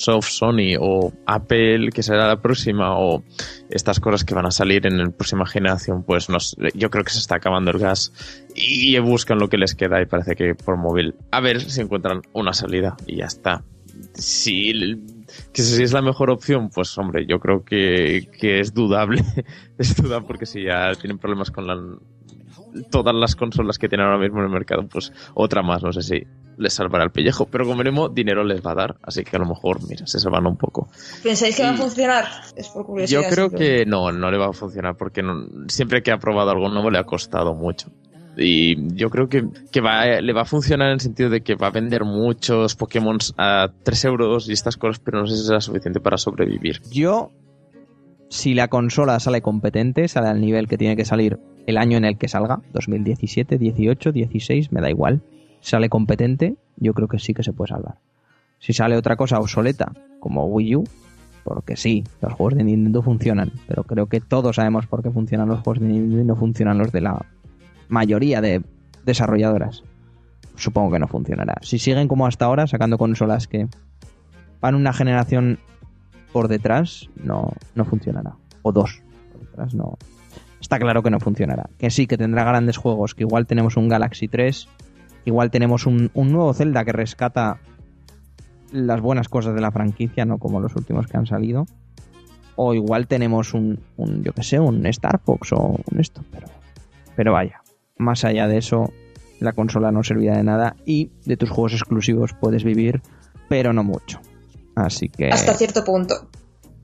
Microsoft, Sony o Apple, que será la próxima, o estas cosas que van a salir en la próxima generación, pues no sé, yo creo que se está acabando el gas y buscan lo que les queda y parece que por móvil. A ver si encuentran una salida y ya está. Si, que si es la mejor opción, pues hombre, yo creo que, que es dudable. es dudable porque si ya tienen problemas con la, todas las consolas que tienen ahora mismo en el mercado, pues otra más, no sé si les salvará el pellejo, pero como mínimo dinero les va a dar, así que a lo mejor, mira, se salvan un poco. ¿Pensáis que va a funcionar? Es por curiosidad. Yo creo que no, no le va a funcionar porque no- siempre que ha probado algo nuevo le ha costado mucho. Y yo creo que, que va, le va a funcionar en el sentido de que va a vender muchos Pokémon a 3 euros y estas cosas, pero no sé si será suficiente para sobrevivir. Yo, si la consola sale competente, sale al nivel que tiene que salir el año en el que salga, 2017, 18, 16, me da igual. Sale competente, yo creo que sí que se puede salvar. Si sale otra cosa obsoleta, como Wii U, porque sí, los juegos de Nintendo funcionan, pero creo que todos sabemos por qué funcionan los juegos de Nintendo y no funcionan los de la mayoría de desarrolladoras. Supongo que no funcionará. Si siguen como hasta ahora, sacando consolas que van una generación por detrás, no, no funcionará. O dos por detrás, no. Está claro que no funcionará. Que sí, que tendrá grandes juegos, que igual tenemos un Galaxy 3, que igual tenemos un, un nuevo Zelda que rescata las buenas cosas de la franquicia, no como los últimos que han salido. O igual tenemos un, un yo que sé, un Star Fox o un esto, pero, pero vaya, más allá de eso, la consola no servirá de nada y de tus juegos exclusivos puedes vivir, pero no mucho. Así que... Hasta cierto punto.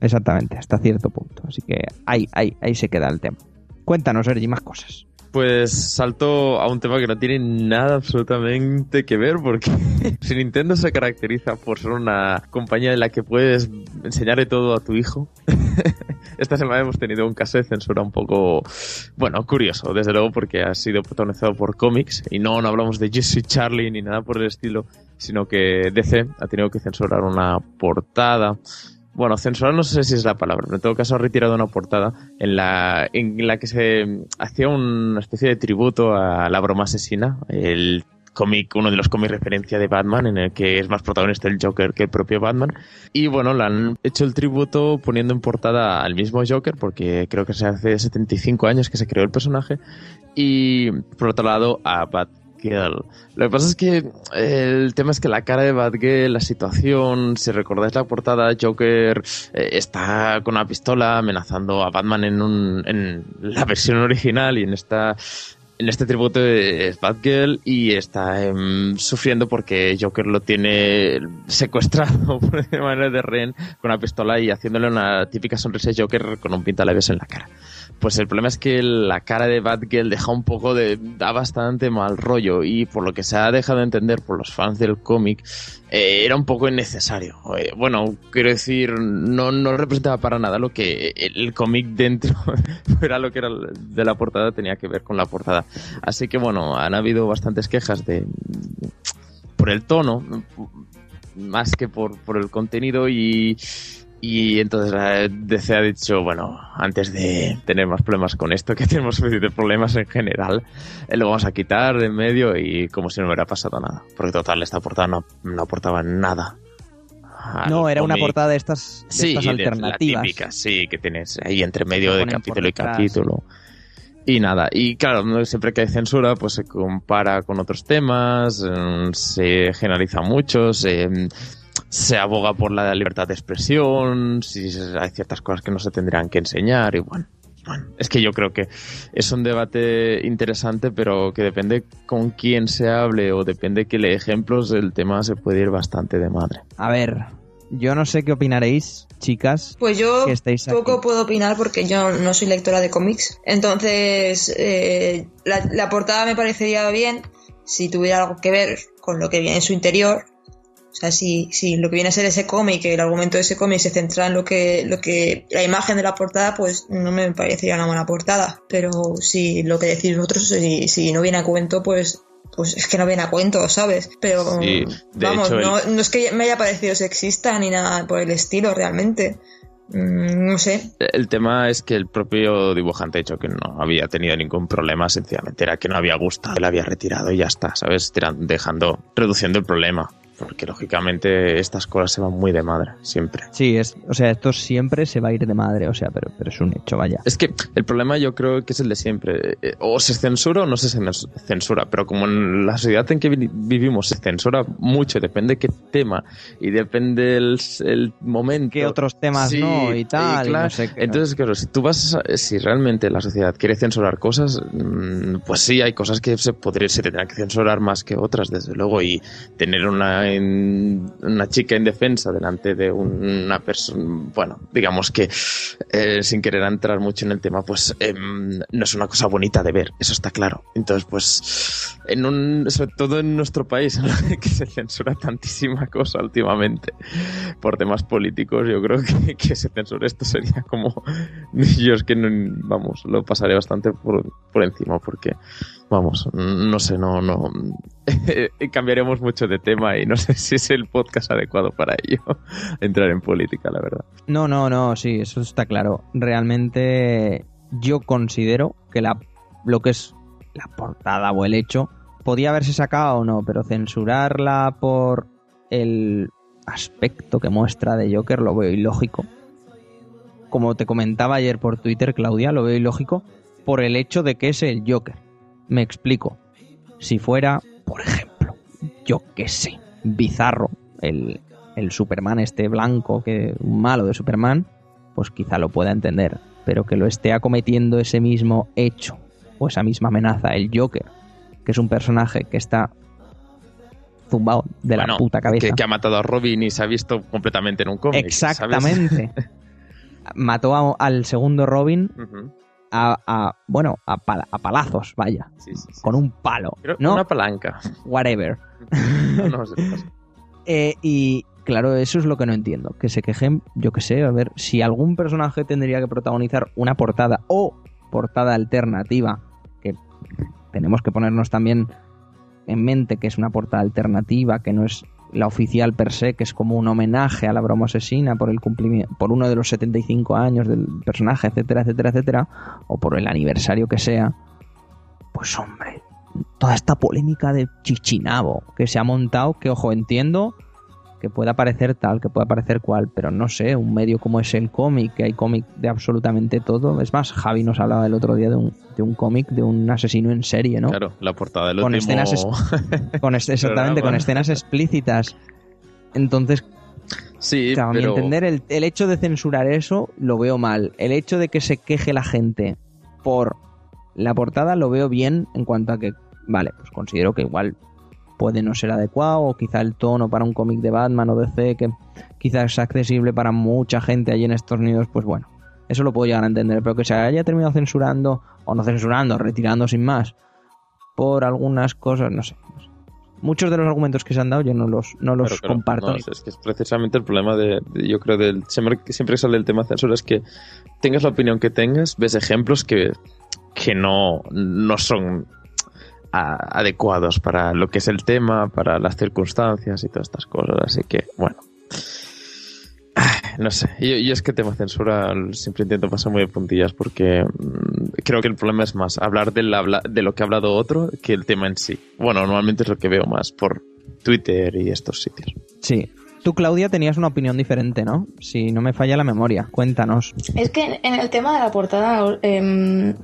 Exactamente, hasta cierto punto. Así que ahí, ahí, ahí se queda el tema. Cuéntanos, Sergi, más cosas. Pues salto a un tema que no tiene nada absolutamente que ver porque si Nintendo se caracteriza por ser una compañía en la que puedes enseñarle todo a tu hijo, esta semana hemos tenido un caso de censura un poco, bueno, curioso, desde luego porque ha sido protagonizado por cómics y no, no hablamos de Jesse Charlie ni nada por el estilo, sino que DC ha tenido que censurar una portada bueno, censurar no sé si es la palabra, pero en todo caso ha retirado una portada en la, en la que se hacía una especie de tributo a la broma asesina, el cómic, uno de los cómics referencia de Batman, en el que es más protagonista el Joker que el propio Batman. Y bueno, le han hecho el tributo poniendo en portada al mismo Joker, porque creo que se hace 75 años que se creó el personaje, y por otro lado a Lo que pasa es que eh, el tema es que la cara de Batgirl, la situación, si recordáis la portada, Joker eh, está con una pistola amenazando a Batman en, un, en la versión original y en esta en este tributo es Batgirl y está em, sufriendo porque Joker lo tiene secuestrado de manera de rehén con una pistola y haciéndole una típica sonrisa de Joker con un pintalabios en la cara. Pues el problema es que la cara de Batgirl deja un poco de... da bastante mal rollo y por lo que se ha dejado de entender por los fans del cómic eh, era un poco innecesario. Eh, bueno, quiero decir, no, no representaba para nada lo que el, cómic dentro era lo que era de la portada tenía que ver con la portada. Así que bueno, han habido bastantes quejas de por el tono más que por, por el contenido y y entonces la DC ha dicho, bueno, antes de tener más problemas con esto, que tenemos suficientes problemas en general, eh, lo vamos a quitar de en medio y como si no hubiera pasado nada. Porque total, esta portada no, no aportaba nada. No, era una portada de estas, de Sí, estas alternativas. La típica, sí, que tienes ahí entre medio de capítulo y capítulo. Y nada, y claro, siempre que hay censura, pues se compara con otros temas, eh, se generaliza mucho, se, se aboga por la libertad de expresión, si hay ciertas cosas que no se tendrían que enseñar, y bueno. Bueno, es que yo creo que es un debate interesante, pero que depende con quién se hable o depende que le ejemplos, el tema se puede ir bastante de madre. A ver, yo no sé qué opinaréis, chicas. Pues yo que estáis aquí. poco puedo opinar porque yo no soy lectora de cómics. Entonces, eh, la, la portada me parecería bien si tuviera algo que ver con lo que viene en su interior. O sea, si, si lo que viene a ser ese cómic, el argumento de ese cómic se centra en lo que, lo que, la imagen de la portada, pues no me parecería una buena portada. Pero si lo que decís vosotros, si, si no viene a cuento, pues pues es que no viene a cuento, ¿sabes? Pero vamos, no, no, es que me haya parecido sexista ni nada por el estilo realmente. Mm, no sé. El tema es que el propio dibujante ha dicho que no había tenido ningún problema, sencillamente era que no había gustado, él había retirado y ya está, ¿sabes? Dejando, reduciendo el problema porque lógicamente estas cosas se van muy de madre, siempre. Sí, es, o sea, esto siempre se va a ir de madre, o sea, pero, pero es un hecho, vaya. Es que el problema yo creo que es el de siempre. Eh, o se censura o no se censura, pero como en la sociedad en que vivimos se censura mucho, depende qué tema y depende el, el momento. ¿Qué otros temas no y tal? no sé Entonces, claro, si tú vas, si realmente la sociedad quiere censurar cosas, mm, pues sí, hay cosas que se, podría, se tendrán que censurar más que otras, desde luego, y tener una una chica indefensa delante de una persona, bueno, digamos que eh, sin querer entrar mucho en el tema, pues em, no es una cosa bonita de ver, eso está claro. Entonces, pues, en un, sobre todo en nuestro país, que se censura tantísima cosa últimamente por temas políticos, yo creo que, que se censure esto sería como, yo es que, vamos, lo pasaré bastante por, por encima porque vamos, no sé, no, no. Cambiaremos mucho de tema y no sé si es el podcast adecuado para ello, entrar en política, la verdad. No, no, no, sí, eso está claro. Realmente yo considero que la, lo que es la portada o el hecho podía haberse sacado o no, pero censurarla por el aspecto que muestra de Joker lo veo ilógico. Como te comentaba ayer por Twitter, Claudia, lo veo ilógico por el hecho de que es el Joker me explico. Si fuera, por ejemplo, yo qué sé, bizarro, el, el Superman este blanco, que un malo de Superman, pues quizá lo pueda entender. Pero que lo esté acometiendo ese mismo hecho o esa misma amenaza, el Joker, que es un personaje que está zumbado de la puta cabeza. Que, ha matado a Robin y se ha visto completamente en un cómic. Exactamente. Mató al segundo Robin a, bueno, a, palazos, vaya. Con un palo. ¿no? Una palanca. Whatever. Eh, y claro, eso es lo que no entiendo. Que se quejen, yo que sé, a ver, si algún personaje tendría que protagonizar una portada o portada alternativa, que tenemos que ponernos también en mente que es una portada alternativa, que no es la oficial per se, que es como un homenaje a la broma asesina por el cumplimiento, por uno de los 75 años del personaje, etcétera, etcétera, etcétera, o por el aniversario que sea, pues hombre, toda esta polémica de Chichinabo que se ha montado, que ojo, entiendo que pueda parecer tal, que pueda parecer cual, pero no sé, un medio como es el cómic, que hay cómic de absolutamente todo. Es más, Javi nos hablaba el otro día de un, de un cómic de un asesino en serie, ¿no? Claro, la portada del con último... Escenas con exactamente, con escenas explícitas. Entonces, Sí, claro, pero... a mi entender, el, el hecho de censurar eso lo veo mal. El hecho de que se queje la gente por la portada lo veo bien en cuanto a que, vale, pues considero que igual puede no ser adecuado, o quizá el tono para un cómic de Batman o DC que quizás es accesible para mucha gente allí en Estados Unidos, pues bueno, eso lo puedo llegar a entender, pero que se haya terminado censurando, o no censurando, retirando sin más, por algunas cosas, no sé. Muchos de los argumentos que se han dado yo no los, no los comparto. es que es precisamente el problema de, yo creo, del siempre, siempre sale el tema de censura, es que tengas la opinión que tengas, ves ejemplos que, que no, no son adecuados para lo que es el tema, para las circunstancias y todas estas cosas. Así que, bueno. No sé, yo, es que tema censura siempre intento pasar muy de puntillas porque mm, creo que el problema es más hablar de, de lo que ha hablado otro que el tema en sí. Bueno, normalmente es lo que veo más por Twitter y estos sitios. Sí, Tú, Claudia, tenías una opinión diferente, ¿no? Si no me falla la memoria, cuéntanos. Es que en el tema de la portada, eh,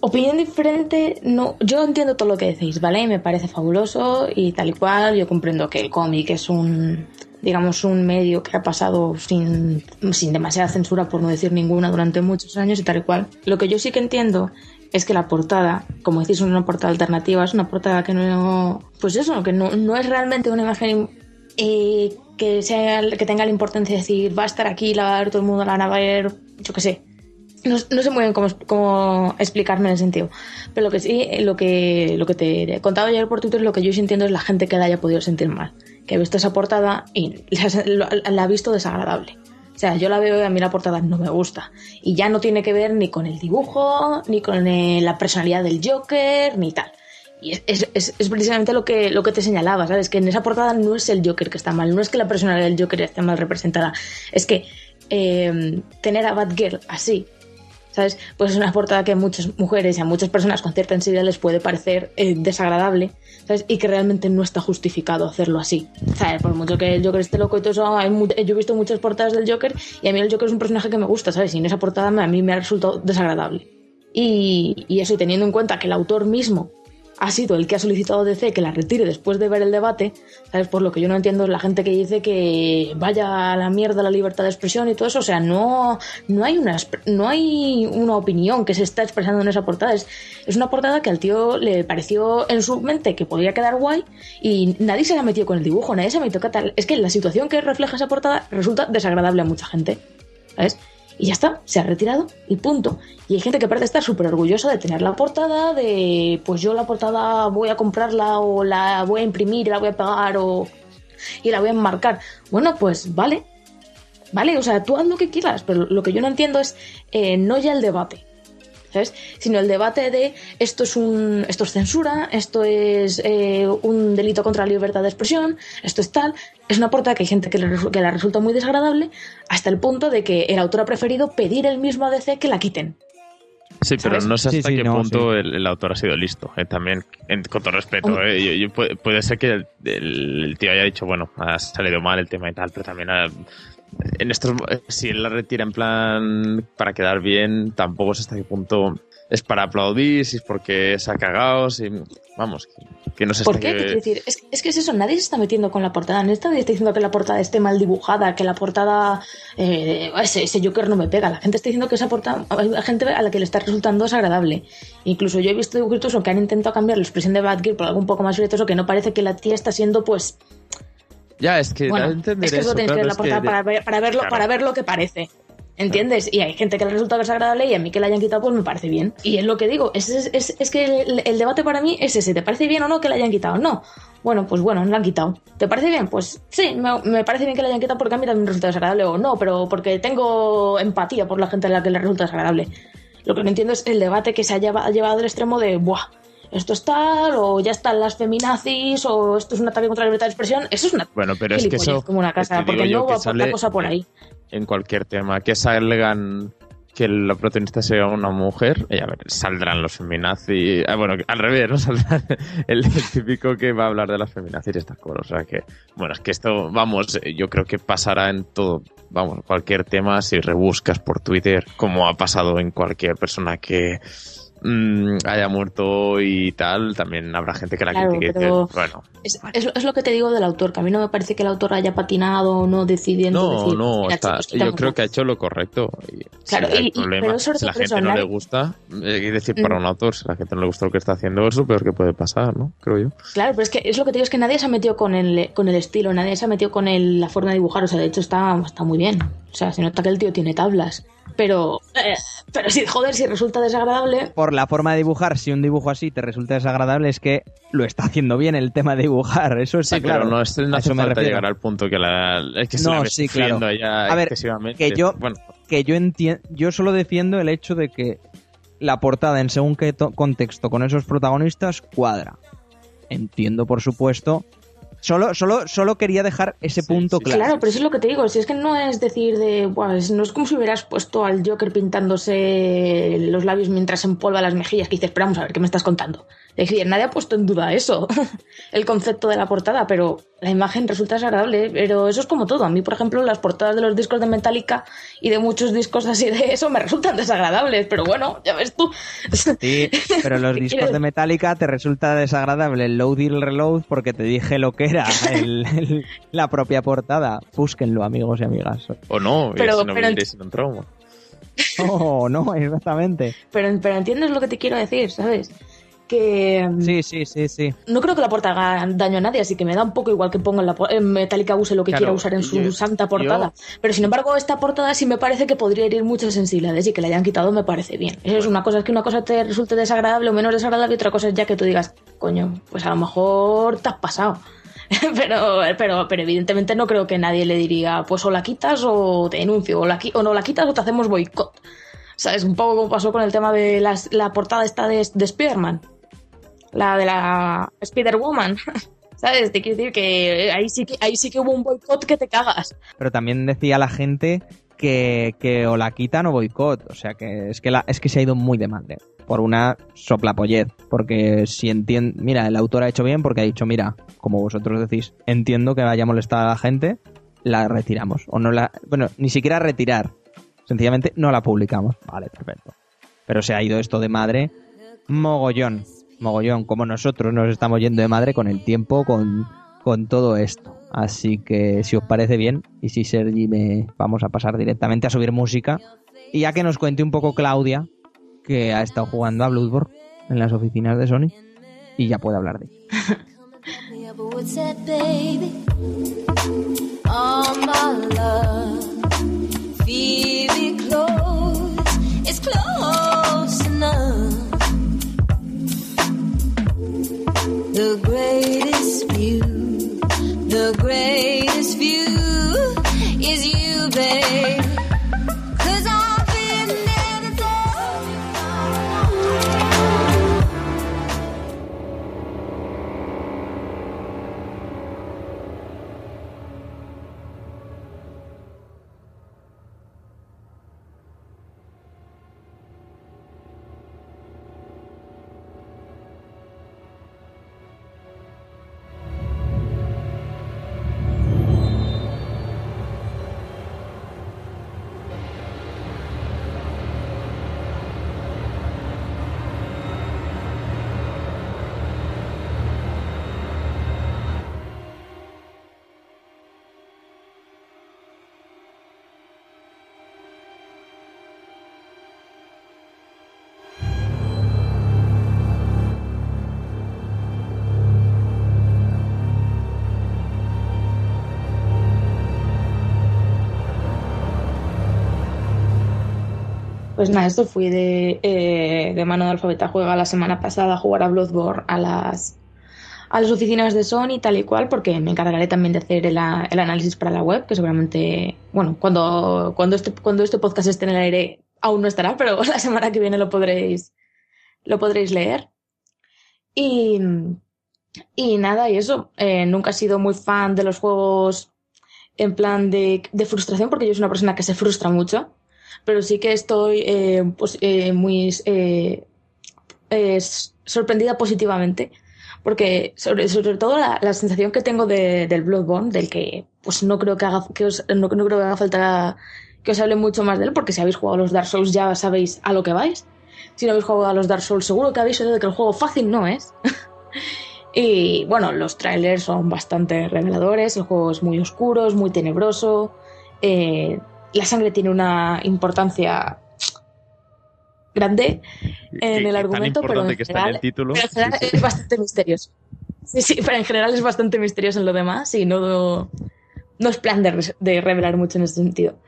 Opinión diferente, no, yo entiendo todo lo que decís, ¿vale? Me parece fabuloso y tal y cual. Yo comprendo que el cómic es un, digamos, un medio que ha pasado sin, sin demasiada censura, por no decir ninguna, durante muchos años y tal y cual. Lo que yo sí que entiendo es que la portada, como decís, es una portada alternativa, es una portada que no, pues eso, que no, no es realmente una imagen eh, que sea, que tenga la importancia de decir, va a estar aquí, la va a todo el mundo, la van a ver, yo qué sé no, no sé muy bien cómo, explicarme en el sentido. Pero lo que sí, lo que, lo que te he contado ayer por Twitter, lo que yo sintiendo es la gente que la haya podido sentir mal. Que ha visto esa portada y la, ha visto desagradable. O sea, yo la veo y a mí la portada no me gusta. Y ya no tiene que ver ni con el dibujo, ni con eh, la personalidad del Joker, ni tal. Y es, precisamente lo que, lo que te señalaba, ¿sabes? Que en esa portada no es el Joker que está mal, no es que la personalidad del Joker esté mal representada, es que eh, tener a Batgirl así, ¿sabes? Pues es una portada que a muchas mujeres y a muchas personas con cierta sensibilidad les puede parecer eh, desagradable, ¿sabes? Y que realmente no está justificado hacerlo así, ¿sabes? Por mucho que el Joker esté loco y todo eso, hay yo he visto muchas portadas del Joker y a mí el Joker es un personaje que me gusta, ¿sabes? Y en esa portada a mí me ha resultado desagradable. Y, y eso, y teniendo en cuenta que el autor mismo ha sido el que ha solicitado DC que la retire después de ver el debate, ¿sabes? Por lo que yo no entiendo es la gente que dice que vaya a la mierda la libertad de expresión y todo eso, o sea, no, no, hay, una, no hay una opinión que se está expresando en esa portada, es, es una portada que al tío le pareció en su mente que podría quedar guay y nadie se la metido con el dibujo, nadie se con tal, es que la situación que refleja esa portada resulta desagradable a mucha gente, ¿sabes? Y ya está, se ha retirado y punto. Y hay gente que parece estar súper orgullosa de tener la portada, de pues yo la portada voy a comprarla o la voy a imprimir la voy a pagar o y la voy a enmarcar. Bueno, pues vale, vale, o sea, tú haz lo que quieras, pero lo que yo no entiendo es eh, no ya el debate. Sino el debate de esto es un esto es censura, esto es eh, un delito contra la libertad de expresión, esto es tal. Es una portada que hay gente que le, que la resulta muy desagradable, hasta el punto de que el autor ha preferido pedir el mismo a DC que la quiten. Sí, pero no sé hasta qué punto el, autor ha sido listo. Eh, también, con todo respeto. Eh, puede, ser que el, tío haya dicho, bueno, ha salido mal el tema y tal, pero también en estos, si él la retira en plan para quedar bien, tampoco sé hasta qué punto es para aplaudir, si es porque se ha cagado, si, vamos, que, no sé ¿Por qué? decir, es, es, que es eso, nadie se está metiendo con la portada, nadie está diciendo que la portada esté mal dibujada, que la portada, eh, ese, ese, Joker no me pega, la gente está diciendo que esa portada, hay gente a la que le está resultando desagradable. Incluso yo he visto dibujitos que han intentado cambiar la expresión de Batgirl por algo un poco más o que no parece que la tía está siendo, pues, ya, es que bueno, es que eso, tienes que ver la portada para, ver, para, verlo, para ver lo que parece. ¿Entiendes? Y hay gente que le resulta desagradable y a mí que la hayan quitado, pues me parece bien. Y es lo que digo, es, es, es que el, el, debate para mí es ese, ¿te parece bien o no que la hayan quitado? No. Bueno, pues bueno, la han quitado. ¿Te parece bien? Pues sí, me, me, parece bien que la hayan quitado porque a mí también me resulta desagradable o no, pero porque tengo empatía por la gente a la que le resulta desagradable. Lo que no entiendo es el debate que se ha llevado, ha llevado al extremo de, ¡buah! Esto es tal, o ya están las feminazis, o esto es un ataque contra la libertad de expresión. Eso es una. Bueno, pero es que eso. como una casa, porque no va otra cosa por ahí. En cualquier tema, que salgan que la protagonista sea una mujer, y a ver, saldrán los feminazis. Ah, bueno, al revés, ¿no? Saldrá el, típico que va a hablar de las feminazis y estas cosas. O sea que, bueno, es que esto, vamos, yo creo que pasará en todo, vamos, cualquier tema si rebuscas por Twitter, como ha pasado en cualquier persona que mmm, haya muerto y tal, también habrá gente que la claro, critique. Pero bueno, es, es, es, lo que te digo del autor, que a mí no me parece que el autor haya patinado no decidiendo. No, decir, no, está, chicos, yo creo que ha hecho lo correcto. Y claro, si y, problema, pero si la gente no le gusta, hay que decir para un autor, si a la gente no le gusta lo que está haciendo, es lo peor que puede pasar, ¿no? Creo yo. Claro, pero es que es lo que te digo, es que nadie se ha metido con el, con el estilo, nadie se ha metido con el, la forma de dibujar, o sea, de hecho está, está muy bien. O sea, se nota que el tío tiene tablas. Pero, eh, pero si, joder, si resulta desagradable, Por la forma de dibujar, si un dibujo así te resulta desagradable, es que lo está haciendo bien el tema de dibujar. Eso sí, Sí, claro. pero no, es, no hace falta llegar al punto que la es que se No, la sí, claro. ya A ver, excesivamente. que yo- bueno, que yo entiendo, yo solo defiendo el hecho de que la portada en según qué to- contexto con esos protagonistas cuadra. Entiendo, por supuesto. Solo, solo, solo quería dejar ese Sí, punto sí, claro. Claro, pero eso es lo que te digo. Si es que no es decir de. Buah, es- no es como si hubieras puesto al Joker pintándose los labios mientras empolva las mejillas. Que dices, pero vamos a ver, ¿qué me estás contando? Es decir, nadie ha puesto en duda eso, el concepto de la portada, pero la imagen resulta desagradable. Pero eso es como todo. A mí, por ejemplo, las portadas de los discos de Metallica y de muchos discos así de eso me resultan desagradables. Pero bueno, ya ves tú. Sí, pero los ¿Qué discos de Metallica te resulta desagradable el load y el reload porque te dije lo que era el- el- la propia portada. Búsquenlo, amigos y amigas. o no, y Pero- si no pero- un trauma. Oh, no, exactamente. Pero, pero entiendes lo que te quiero decir, ¿sabes? Que... Sí, sí, sí, sí. No creo que la portada haga daño a nadie, así que me da un poco igual que ponga la en Metallica use lo que Claro, quiera usar en su yo- santa portada. Pero sin embargo, esta portada sí me parece que podría herir muchas sensibilidades y que la hayan quitado me parece bien. Eso es una cosa, es que una cosa te resulte desagradable o menos desagradable y otra cosa es ya que tú digas, coño, pues a lo mejor te has pasado. pero, pero, pero evidentemente no creo que nadie le diría, pues o la quitas o te denuncio, o, la, o no la quitas o te hacemos boicot. ¿Sabes? Un poco como pasó con el tema de las- la portada esta de, de Spider-Man. La de la Spider-Woman. ¿Sabes? Te quiero decir que ahí sí que, ahí sí que hubo un boicot que te cagas. Pero también decía la gente que, que o la quitan o boicot. O sea que es que, la, es que se ha ido muy de madre. Por una soplapollez. Porque si entiende. Mira, el autor ha hecho bien porque ha dicho: Mira, como vosotros decís, entiendo que vaya a molestar a la gente, la retiramos. O no la. Bueno, ni siquiera retirar. Sencillamente no la publicamos. Vale, perfecto. Pero se ha ido esto de madre mogollón. Mogollón. Como nosotros nos estamos yendo de madre con el tiempo, con, con todo esto. Así que si os parece bien, y si Sergi me vamos a pasar directamente a subir música. Y ya que nos cuente un poco Claudia, que ha estado jugando a Bloodborne en las oficinas de Sony, y ya puede hablar de ello. Pues nada, esto fui de, eh, de mano de Alfabeta Juega la semana pasada a jugar a Bloodborne a las, a las oficinas de Sony tal y cual, porque me encargaré también de hacer el, el análisis para la web, que seguramente, bueno, cuando, cuando, este, cuando este podcast esté en el aire aún no estará, pero la semana que viene lo podréis, lo podréis leer. Y, y nada, y eso, eh, nunca he sido muy fan de los juegos en plan de, de frustración, porque yo soy una persona que se frustra mucho pero sí que estoy eh, pues, eh, muy eh, sorprendida positivamente porque sobre, sobre todo la, la sensación que tengo de, del Bloodborne del que pues no creo que haga que os, no, no creo que haga falta que os hable mucho más de él porque si habéis jugado a los Dark Souls ya sabéis a lo que vais. Si no habéis jugado a los Dark Souls seguro que habéis oído de que el juego fácil no es. Y bueno los trailers son bastante reveladores el juego es muy oscuro es muy tenebroso la sangre tiene una importancia grande en el argumento, pero en que está en general, el título. pero en general Sí, sí. es bastante misterioso. Sí, sí, pero en general es bastante misterioso en lo demás y no, no es plan de, de revelar mucho en ese sentido.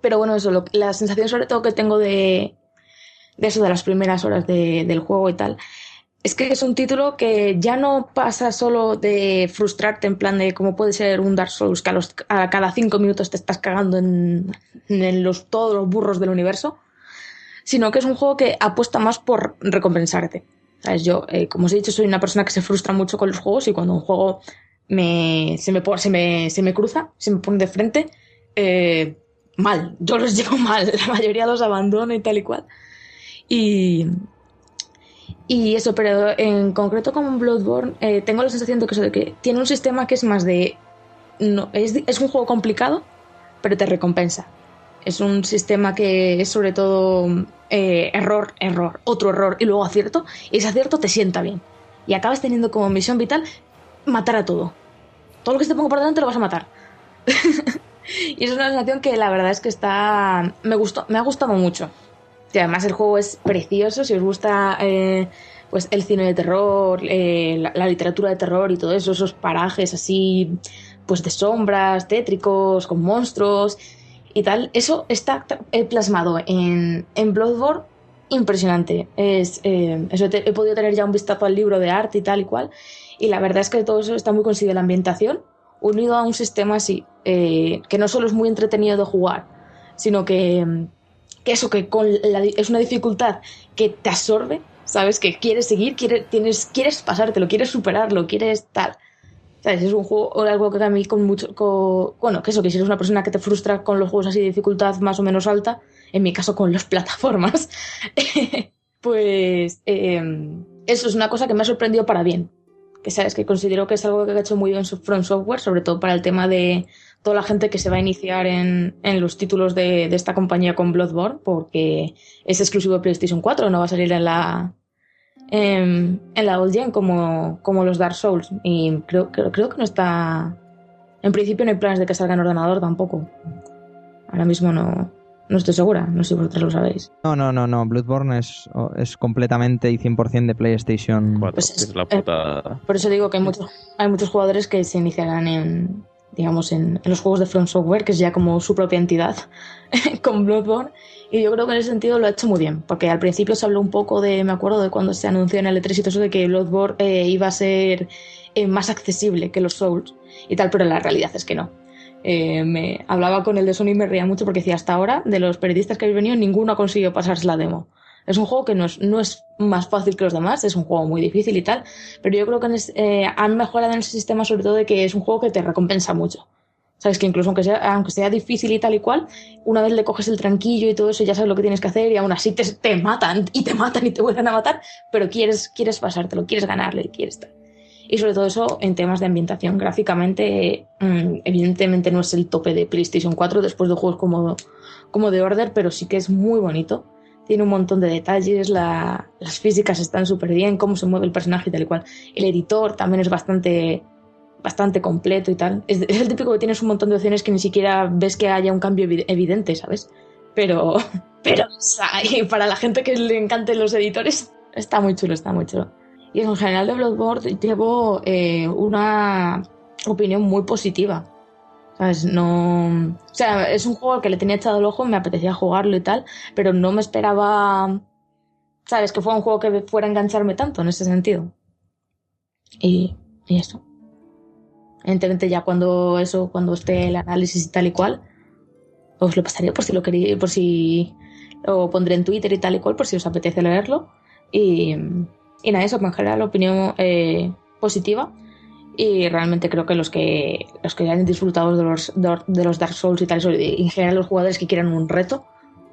Pero bueno, eso, lo- la sensación sobre todo que tengo de, de eso, de las primeras horas de- del juego y tal, es que es un título que ya no pasa solo de frustrarte en plan de cómo puede ser un Dark Souls que a, cada cinco minutos te estás cagando en, los, todos los burros del universo, sino que es un juego que apuesta más por recompensarte. ¿Sabes? Yo, eh, como os he dicho, soy una persona que se frustra mucho con los juegos y cuando un juego me, se, me, po- se, me, se me cruza, se me pone de frente, eh, mal. Yo los llevo mal, la mayoría los abandono y tal y cual. Y, y eso, pero en concreto con Bloodborne, eh, tengo la sensación de que, eso, que tiene un sistema que es más de... No, es, es un juego complicado, pero te recompensa. Es un sistema que es sobre todo eh, error, error, otro error y luego acierto. Y ese acierto te sienta bien. Y acabas teniendo como misión vital matar a todo. Todo lo que se te ponga por delante lo vas a matar. y es una sensación que la verdad es que está. Me gustó, me ha gustado mucho. Y además el juego es precioso. Si os gusta eh, pues el cine de terror, eh, la, literatura de terror y todo eso, esos parajes así, pues de sombras, tétricos, con monstruos y tal. Eso está eh, plasmado en, en Bloodborne impresionante. Es, eso he podido tener ya un vistazo al libro de arte y tal y cual. Y la verdad es que todo eso está muy conseguido. La ambientación, unido a un sistema así, que no solo es muy entretenido de jugar, sino que, que eso, que con la es una dificultad que te absorbe, ¿sabes? Que quieres seguir, quieres, tienes, quieres pasártelo, quieres superarlo, quieres tal. ¿Sabes? Es un juego, algo que a mí con mucho. con- bueno, que eso, que si eres una persona que te frustra con los juegos así de dificultad más o menos alta, en mi caso con las plataformas, pues eh, eso es una cosa que me ha sorprendido para bien. Que sabes, que considero que es algo que ha hecho muy bien From Software, sobre todo para el tema de toda la gente que se va a iniciar en, en los títulos de, de esta compañía con Bloodborne, porque es exclusivo de PlayStation 4, no va a salir en la en, en la Old Gen como, como los Dark Souls. Y creo, creo, creo que no está. En principio no hay planes de que salga en ordenador tampoco. Ahora mismo no, no estoy segura, no sé si vosotros lo sabéis. No, no, no, no. Bloodborne es, es completamente y 100% de PlayStation. Cuatro, Pues que es- es la puta... Por eso digo que hay muchos, hay muchos jugadores que se iniciarán en, digamos, en, los juegos de From Software, que es ya como su propia entidad, con Bloodborne. Y yo creo que en ese sentido lo ha hecho muy bien, porque al principio se habló un poco de, me acuerdo de cuando se anunció en el E3 y todo eso, de que Bloodborne eh, iba a ser eh, más accesible que los Souls y tal, pero la realidad es que no. Eh, me hablaba con el de Sony y me reía mucho porque decía hasta ahora, de los periodistas que habéis venido, ninguno ha conseguido pasarse la demo. Es un juego que no es, no es más fácil que los demás, es un juego muy difícil y tal, pero yo creo que es- eh, han mejorado en ese sistema sobre todo de que es un juego que te recompensa mucho. Sabes que incluso aunque sea, aunque sea difícil y tal y cual, una vez le coges el tranquillo y todo eso, ya sabes lo que tienes que hacer y aún así te, matan y te matan y te vuelven a matar, pero quieres, quieres pasártelo, quieres ganarle y quieres tal. Y sobre todo eso en temas de ambientación. Gráficamente, mm, evidentemente no es el tope de PlayStation 4 después de juegos como, como The Order, pero sí que es muy bonito. Tiene un montón de detalles, la- las físicas están súper bien, cómo se mueve el personaje y tal y cual. El editor también es bastante, bastante completo y tal. Es, el típico que tienes un montón de opciones que ni siquiera ves que haya un cambio evi- evidente, ¿sabes? Pero, pero para la gente que le encanten los editores, está muy chulo, está muy chulo. Y en general de Bloodborne llevo eh, una opinión muy positiva. ¿Sabes? No. O sea, es un juego que le tenía echado el ojo, me apetecía jugarlo y tal, pero no me esperaba. ¿Sabes? Que fuera un juego que fuera a engancharme tanto en ese sentido. Y, y eso. Evidentemente, ya cuando eso, cuando esté el análisis y tal y cual, os lo pasaré por si lo queréis, por si lo pondré en Twitter y tal y cual, por si os apetece leerlo. Y, y nada, eso, en general la opinión eh, positiva. Y realmente creo que los que los que hayan disfrutado de los, de los Dark Souls y tal, y en general los jugadores que quieran un reto,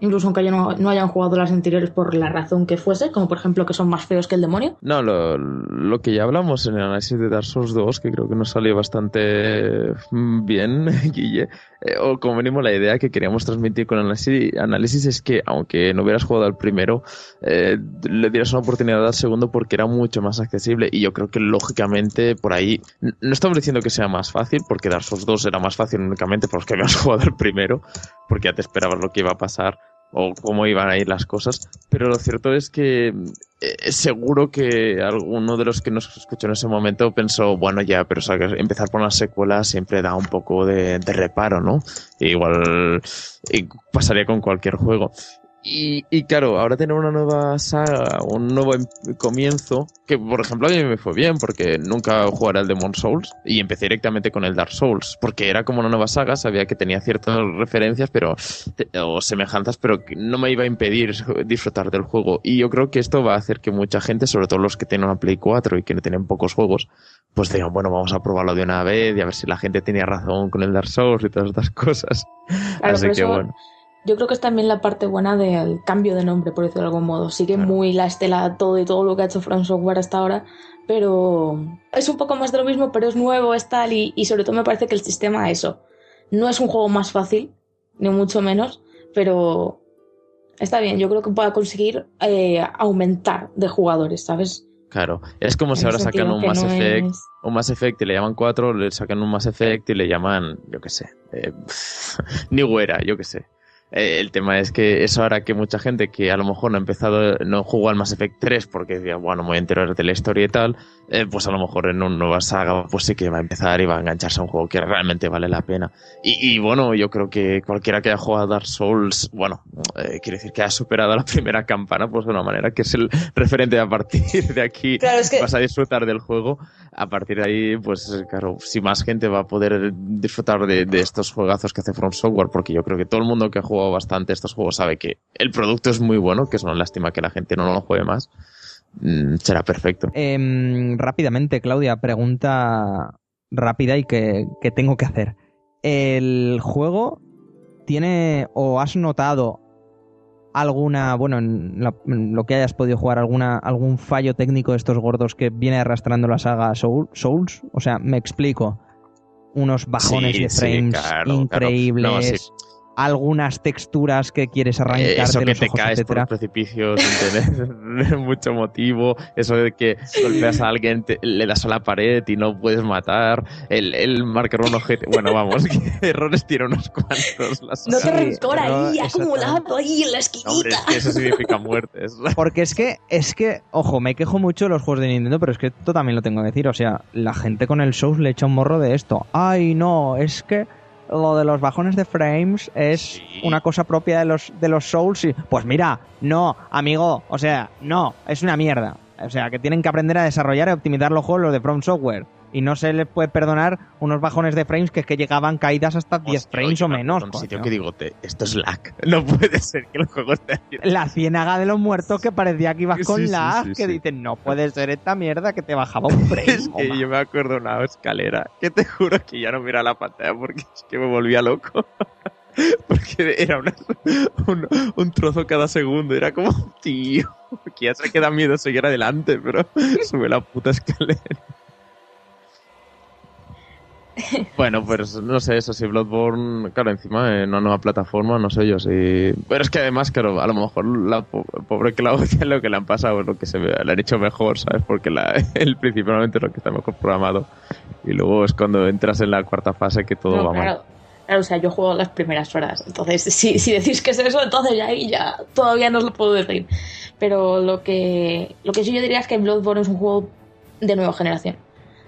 incluso aunque haya- no, no hayan jugado las anteriores por la razón que fuese, como por ejemplo que son más feos que el demonio. No, lo, lo que ya hablamos en el análisis de Dark Souls 2, que creo que nos salió bastante mm, bien, Guille, eh, o como mínimo la idea que queríamos transmitir con el análisis, es que aunque no hubieras jugado al primero, eh, le dieras una oportunidad al segundo porque era mucho más accesible y yo creo que lógicamente por ahí, no estamos diciendo que sea más fácil, porque Dark Souls 2 era más fácil únicamente por los que habías jugado al primero, porque ya te esperabas lo que iba a pasar o cómo iban a ir las cosas, pero lo cierto es que eh, seguro que alguno de los que nos escuchó en ese momento pensó, bueno, ya, pero empezar por una secuela siempre da un poco de, reparo, ¿no? Igual pasaría con cualquier juego. Y, y claro, ahora tener una nueva saga, un nuevo em- comienzo, que por ejemplo a mí me fue bien, porque nunca jugaré al Demon Souls y empecé directamente con el Dark Souls, porque era como una nueva saga, sabía que tenía ciertas referencias pero o semejanzas, pero que no me iba a impedir disfrutar del juego. Y yo creo que esto va a hacer que mucha gente, sobre todo los que tienen una Play 4 y que no tienen pocos juegos, pues digan, bueno, vamos a probarlo de una vez y a ver si la gente tenía razón con el Dark Souls y todas estas cosas. Claro, Así que eso bueno. Yo creo que es también la parte buena del cambio de nombre, por decirlo de algún modo. Sigue Claro. muy la estela todo y todo lo que ha hecho From Software hasta ahora, pero es un poco más de lo mismo, pero es nuevo, es tal, y, y sobre todo me parece que el sistema, eso, no es un juego más fácil, ni mucho menos, pero está bien. Yo creo que va a conseguir eh, aumentar de jugadores, ¿sabes? Claro, es como si ahora sacan un Mass no Effect, es- un Mass Effect y le llaman 4, le sacan un Mass Effect y le llaman, yo qué sé, eh, New Era, yo qué sé. Eh, el tema es que eso hará que mucha gente que a lo mejor no ha empezado, no jugó al Mass Effect 3 porque decía, bueno, me voy a enterar de la historia y tal, eh, pues a lo mejor en una nueva saga, pues sí que va a empezar y va a engancharse a un juego que realmente vale la pena. Y, y bueno, yo creo que cualquiera que haya jugado a Dark Souls, bueno, eh, quiere decir que ha superado la primera campana, pues de una manera que es el referente a partir de aquí Claro, es que- vas a disfrutar del juego. A partir de ahí, pues claro, si más gente va a poder disfrutar de, de estos juegazos que hace From Software, porque yo creo que todo el mundo que ha jugado bastante estos juegos sabe que el producto es muy bueno, que es una lástima que la gente no lo juegue más. Mm, será perfecto. Em, rápidamente, Claudia, pregunta rápida y que, que tengo que hacer. ¿El juego tiene o has notado alguna, bueno, en, la- en lo que hayas podido jugar, alguna algún fallo técnico de estos gordos que viene arrastrando la saga Soul- Souls? O sea, me explico. Unos bajones Sí, de frames claro. increíbles. No, sí. Algunas texturas que quieres Eh, arrancar eso de que los te ojos, caes etcétera. por precipicios sin tener mucho motivo, eso de que golpeas a alguien, te- le das a la pared y no puedes matar, el, el marcar un objeto, bueno, vamos, que errores tiene unos cuantos. las No te rencor ahí, acumulado ahí en la Hombre, esquinita. es que eso significa muertes. Porque es que, es que, ojo, me quejo mucho de los juegos de Nintendo, pero es que esto también lo tengo que decir. O sea, la gente con el Souls le echa un morro de esto. Ay, no, es que lo de los bajones de frames es Sí. una cosa propia de los, de los Souls. Y, pues mira, no, amigo, o sea, no, es una mierda. O sea, que tienen que aprender a desarrollar y optimizar los juegos los de From Software. Y no se les puede perdonar unos bajones de frames que es que llegaban caídas hasta 10 Hostia, frames yo o me menos. Un sitio que digo, te- esto es lag. No puede ser que el juego esté la ciénaga de los muertos que parecía que ibas Sí, con sí, lag, sí, que dicen, no puede ser esta mierda que te bajaba un frame. Es que yo me acuerdo una escalera que te juro que ya no mira la pantalla porque es que me volvía loco. Porque era una- un, un trozo cada segundo. Era como, tío, que ya sé que da miedo seguir adelante, pero sube la puta escalera. Bueno, pues no sé, eso sí, Bloodborne, claro, encima en una nueva plataforma, no sé yo si... Pero es que además, claro, a lo mejor la po- pobre Claudia lo que le han pasado es lo que se le han hecho mejor, ¿sabes? Porque la, el principio normalmente es lo que está mejor programado y luego es cuando entras en la cuarta fase que todo No, va mal. Claro. O sea, yo juego las primeras horas. Entonces, si, si decís que es eso, entonces ya ahí ya todavía no os lo puedo decir. Pero lo que, lo que sí yo diría es que Bloodborne es un juego de nueva generación.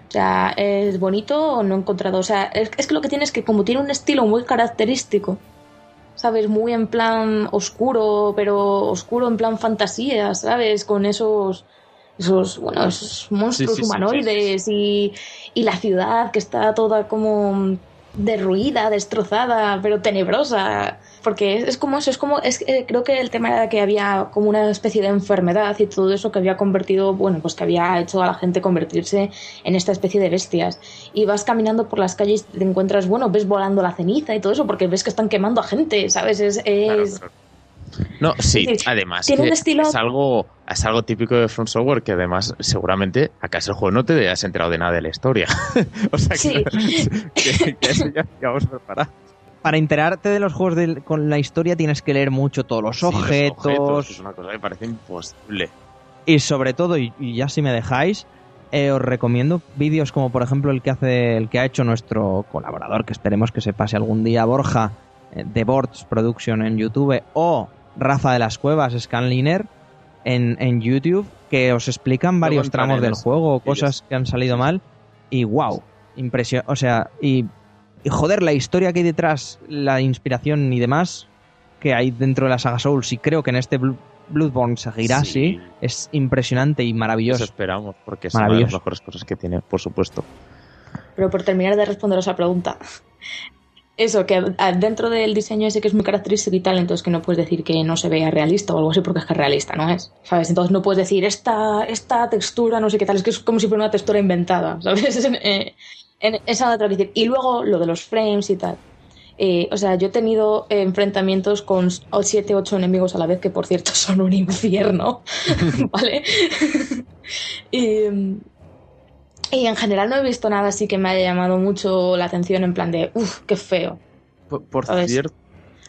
O sea, es bonito, no he encontrado. O sea, es, es que lo que tiene es que, como tiene un estilo muy característico, ¿sabes? Muy en plan oscuro, pero oscuro en plan fantasía, ¿sabes? Con esos. Esos, bueno, esos monstruos sí, sí, humanoides Y, y la ciudad que está toda como derruida, destrozada, pero tenebrosa. Porque es, como eso, es como, es, que creo que el tema era que había como una especie de enfermedad y todo eso que había convertido, bueno, pues que había hecho a la gente convertirse en esta especie de bestias. Y vas caminando por las calles te encuentras, bueno, ves volando la ceniza y todo eso, porque ves que están quemando a gente, ¿sabes? Es, es-. No, sí, además tiene que un estilo- es algo es algo típico de Front Software que además seguramente acá es el juego no te has enterado de nada de la historia. o sea que, Sí. que- que eso ya, ya vamos preparados. Para enterarte de los juegos con la historia tienes que leer mucho todos los Sí, los objetos, es una cosa que me parece imposible. y sobre todo, y, y ya si me dejáis, eh, os recomiendo vídeos como por ejemplo el que hace el que ha hecho nuestro colaborador, que esperemos que se pase algún día, Borja, eh, de Boards Production en YouTube, o Rafa de las Cuevas, Scanliner, en, en YouTube, que os explican varios tramos del juego, ellos. cosas que han salido mal, y wow, impresión, o sea, y, y joder, la historia que hay detrás, la inspiración y demás que hay dentro de la saga Souls, y creo que en este Bloodborne seguirá Sí. así, es impresionante y Eso maravilloso. esperamos, porque es una de las mejores cosas que tiene, por supuesto. Pero por terminar de responderos a la pregunta. Eso, que dentro del diseño ese que es muy característico y tal, entonces que no puedes decir que no se vea realista o algo así porque es que realista, ¿no es? ¿Sabes? Entonces no puedes decir esta, esta textura, no sé qué tal, es que es como si fuera una textura inventada, ¿sabes? Eh, en- esa otra decir. Y luego lo de los frames y tal. Eh, o sea, yo he tenido enfrentamientos con 7, 8 enemigos a la vez, que por cierto son un infierno, ¿vale? y, mm, y en general no he visto nada así que me haya llamado mucho la atención en plan de, uff, qué feo. Por, cierto,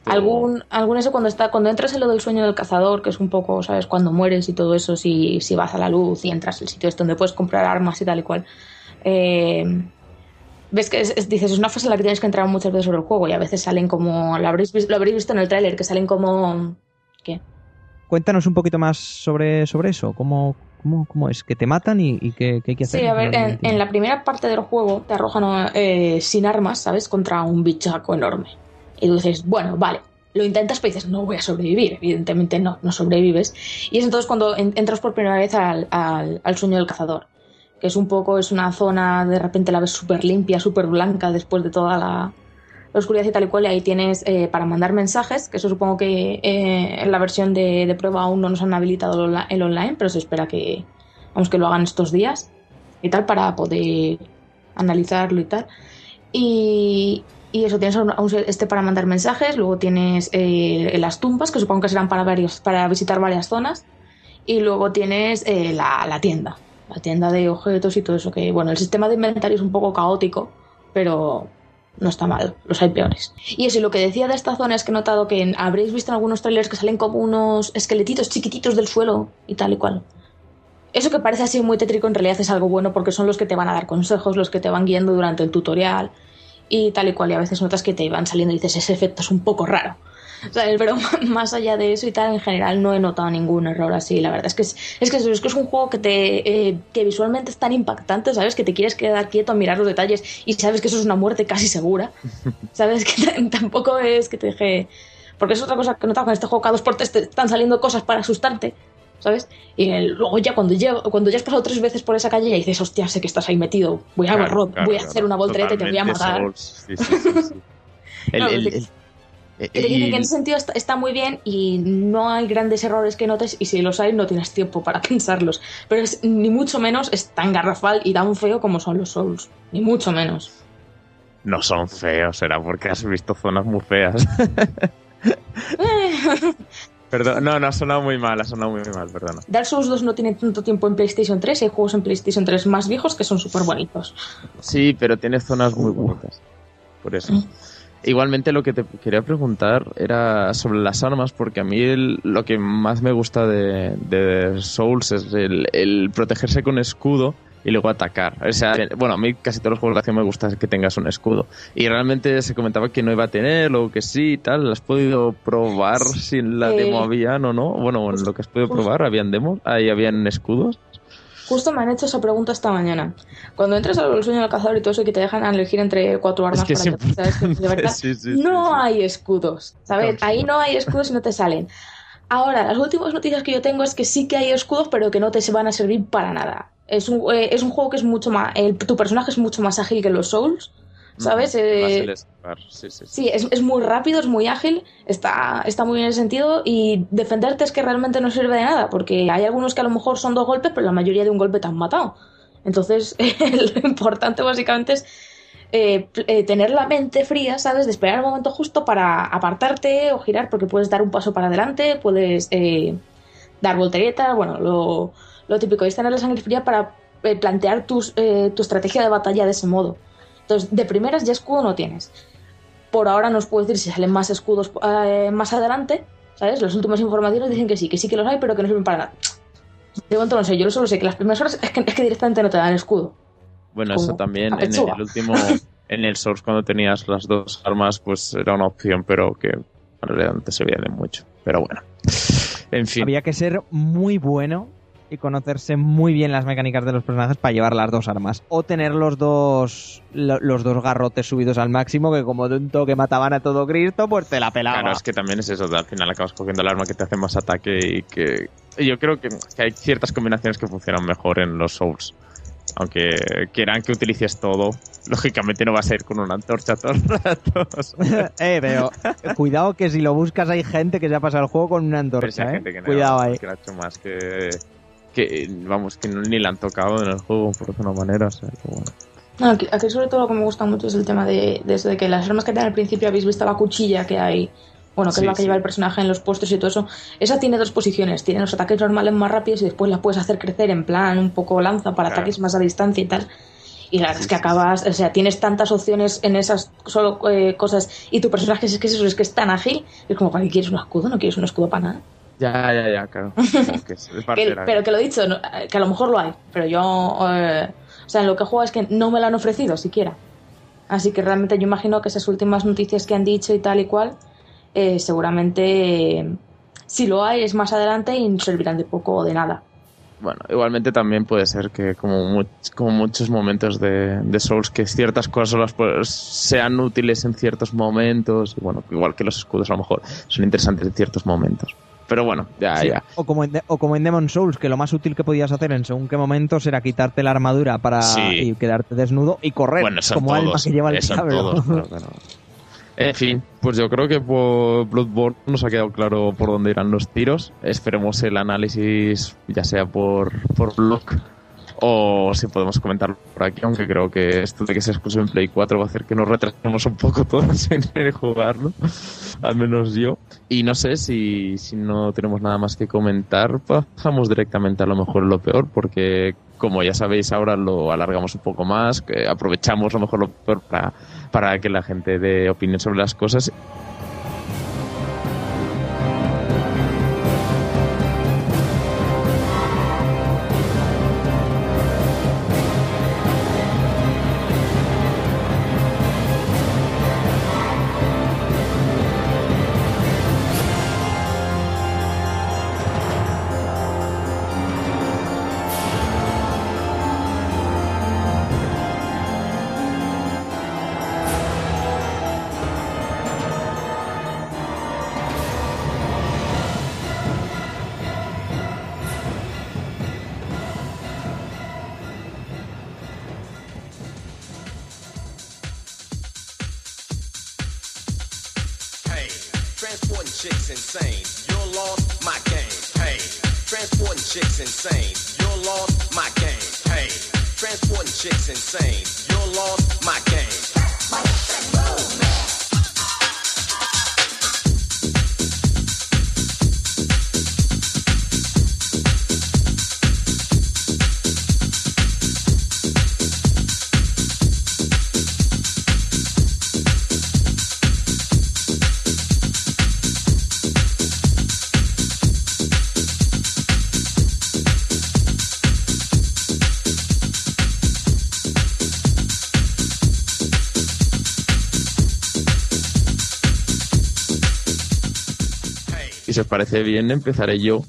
Algún, algún eso cuando está, cuando entras en lo del sueño del cazador, que es un poco, ¿sabes? Cuando mueres y todo eso, si, si vas a la luz y entras al sitio este donde puedes comprar armas y tal y cual. Eh, ves que es- es- dices, es una fase en la que tienes que entrar muchas veces sobre el juego y a veces salen como, lo habréis, lo habréis visto en el tráiler, que salen como... ¿Qué? Cuéntanos un poquito más sobre, sobre eso. ¿Cómo, cómo, cómo es? ¿Que te matan y, y qué, qué hay que hacer? Sí, a ver, en, la primera parte del juego te arrojan eh, sin armas, ¿sabes? Contra un bichaco enorme. Y tú dices, bueno, vale. Lo intentas, pero dices, no voy a sobrevivir. Evidentemente no, no sobrevives. Y es entonces cuando en- entras por primera vez al, al, al sueño del cazador. Que es un poco, es una zona, de repente la ves súper limpia, súper blanca después de toda la, oscuridad y tal y cual. Y ahí tienes eh, para mandar mensajes, que eso supongo que eh, en la versión de, de prueba aún no nos han habilitado el onli- el online, pero se espera que, vamos, que lo hagan estos días y tal para poder analizarlo y tal. Y, y eso, tienes este para mandar mensajes, luego tienes eh, las tumbas, que supongo que serán para, varios, para visitar varias zonas, y luego tienes la, la tienda, la tienda de objetos y todo eso, que bueno, el sistema de inventario es un poco caótico, pero no está mal, los hay peores. Y eso, y lo que decía de esta zona es que he notado que habréis visto en algunos trailers que salen como unos esqueletitos chiquititos del suelo y tal y cual. Eso que parece así muy tétrico en realidad es algo bueno porque son los que te van a dar consejos, los que te van guiando durante el tutorial y tal y cual. Y a veces notas que te van saliendo y dices, ese efecto es un poco raro. Pero más allá de eso y tal, en general no he notado ningún error así. La verdad es que es, es, que, es, que es un juego que, te, eh, que visualmente es tan impactante, ¿sabes? Que te quieres quedar quieto a mirar los detalles y sabes que eso es una muerte casi segura. ¿Sabes? Que tampoco es que te deje... Porque es otra cosa que he notado con este juego, cada dos por tres te están saliendo cosas para asustarte. ¿sabes? Y luego ya cuando, llego, cuando ya has pasado tres veces por esa calle ya dices, hostia, sé que estás ahí metido, voy a, Claro, ro- claro, voy a claro. hacer una voltereta y te voy a matar. Souls. Sí, sí, sí, sí. El- No, el- te- el- eh, y- en ese sentido está, está muy bien y no hay grandes errores que notes y si los hay no tienes tiempo para pensarlos. Pero es, ni mucho menos es tan garrafal y tan feo como son los Souls. Ni mucho menos. No son feos, será porque has visto zonas muy feas. Perdón, no, no, ha sonado muy mal, ha sonado muy mal, perdona. Dark Souls 2 no tiene tanto tiempo en PlayStation 3 y hay juegos en PlayStation 3 más viejos que son súper bonitos. Sí, pero tiene zonas muy bonitas. Por eso. Igualmente lo que te quería preguntar era sobre las armas, porque a mí el- lo que más me gusta de, de Souls es el, el protegerse con escudo y luego atacar. O sea, bueno, a mí casi todos los juegos de acción me gusta que tengas un escudo. Y realmente se comentaba que no iba a tener, o que sí y tal. ¿Has podido probar si en la Eh, demo habían o no? Bueno, en lo que has podido probar, ¿habían demos? ¿Ahí habían escudos? Justo me han hecho esa pregunta esta mañana. Cuando entras al sueño del cazador y todo eso y que te dejan elegir entre cuatro armas Es que para que sabes que de verdad Sí, no sí. hay escudos, ¿sabes? Ahí no hay escudos y no te salen. Ahora, las últimas noticias que yo tengo es que sí que hay escudos, pero que no te se van a servir para nada. Es un, eh, es un juego que es mucho más... el- tu personaje es mucho más ágil que los Souls, ¿sabes? Mm, Eh, sí, sí, sí. Sí, es, es muy rápido, es muy ágil, está, está muy bien en ese sentido y defenderte es que realmente no sirve de nada, porque hay algunos que a lo mejor son dos golpes, pero la mayoría de un golpe te han matado. Entonces, lo importante básicamente es eh, eh, tener la mente fría, ¿sabes? De esperar el momento justo para apartarte o girar, porque puedes dar un paso para adelante, puedes eh, dar volteretas, bueno, lo, lo típico es tener la sangre fría para eh, plantear tus, eh, tu estrategia de batalla de ese modo. Entonces, de primeras ya escudo no tienes. Por ahora no os puedo decir si salen más escudos eh, más adelante, ¿sabes? Las últimas informaciones dicen que sí, que sí que los hay, pero que no sirven para nada. De momento no sé, yo solo sé que las primeras horas es que, es que directamente no te dan escudo. Bueno, como eso también en el último, en el Source cuando tenías las dos armas, pues era una opción, pero que en realidad no te servía de mucho. Pero bueno, en fin. Había que ser muy bueno y conocerse muy bien las mecánicas de los personajes para llevar las dos armas. O tener los dos lo- los dos garrotes subidos al máximo, que como de un toque mataban a todo Cristo, pues te la pelaba. Claro, es que también es eso, al final acabas cogiendo el arma que te hace más ataque y que... yo creo que, que hay ciertas combinaciones que funcionan mejor en los Souls. Aunque quieran que utilices todo, lógicamente no vas a ir con una antorcha todo el rato. eh, pero cuidado que si lo buscas hay gente que se ha pasado el juego con una Pero si antorcha, hay ¿eh? gente que no, Cuidado ahí. que lo ha hecho más que, que vamos que ni la han tocado en el juego por alguna manera o sea, que bueno. No, aquí, aquí sobre todo lo que me gusta mucho es el tema de, de eso de que las armas que tiene al principio habéis visto la cuchilla que hay, bueno, que Sí, es la que sí. lleva el personaje en los puestos y todo eso. Esa tiene dos posiciones, tiene los ataques normales más rápidos y después la puedes hacer crecer en plan un poco lanza para Claro. ataques más a distancia y tal. Y la verdad Sí, es que acabas, o sea, tienes tantas opciones en esas solo eh, cosas y tu personaje es que es eso, es que es tan ágil, es como, ¿para qué quieres un escudo? No quieres un escudo para nada. Ya ya ya claro Como que es, es parte Que- de la- pero que lo he dicho, no, que a lo mejor lo hay, pero yo, eh, o sea, en lo que juego es que no me lo han ofrecido siquiera. Así que realmente yo imagino que esas últimas noticias que han dicho y tal y cual, eh, seguramente eh, si lo hay es más adelante y servirán de poco o de nada. Bueno, igualmente también puede ser que como, como muchos momentos de, de Souls, que ciertas cosas puedes- sean útiles en ciertos momentos, y bueno, igual que los escudos a lo mejor son interesantes en ciertos momentos. Pero bueno, ya, Sí, ya. O, como en De- o como en Demon Souls, que lo más útil que podías hacer en según qué momentos era quitarte la armadura para Sí. y quedarte desnudo y correr Bueno, como alma todos, que lleva el diablo. todos, pero bueno. En fin, pues yo creo que por Bloodborne nos ha quedado claro por dónde irán los tiros. Esperemos el análisis, ya sea por, por blog o si podemos comentarlo por aquí, aunque creo que esto de que sea exclusivo en Play 4 va a hacer que nos retrasemos un poco todos en, jugarlo, al menos yo. Y no sé si, si no tenemos nada más que comentar, pasamos directamente a lo mejor lo peor, porque como ya sabéis ahora lo alargamos un poco más, que aprovechamos lo mejor lo peor para, para que la gente dé opinión sobre las cosas chicks insane. You're lost, my game. Hey, transporting chicks insane. Parece bien, empezaré yo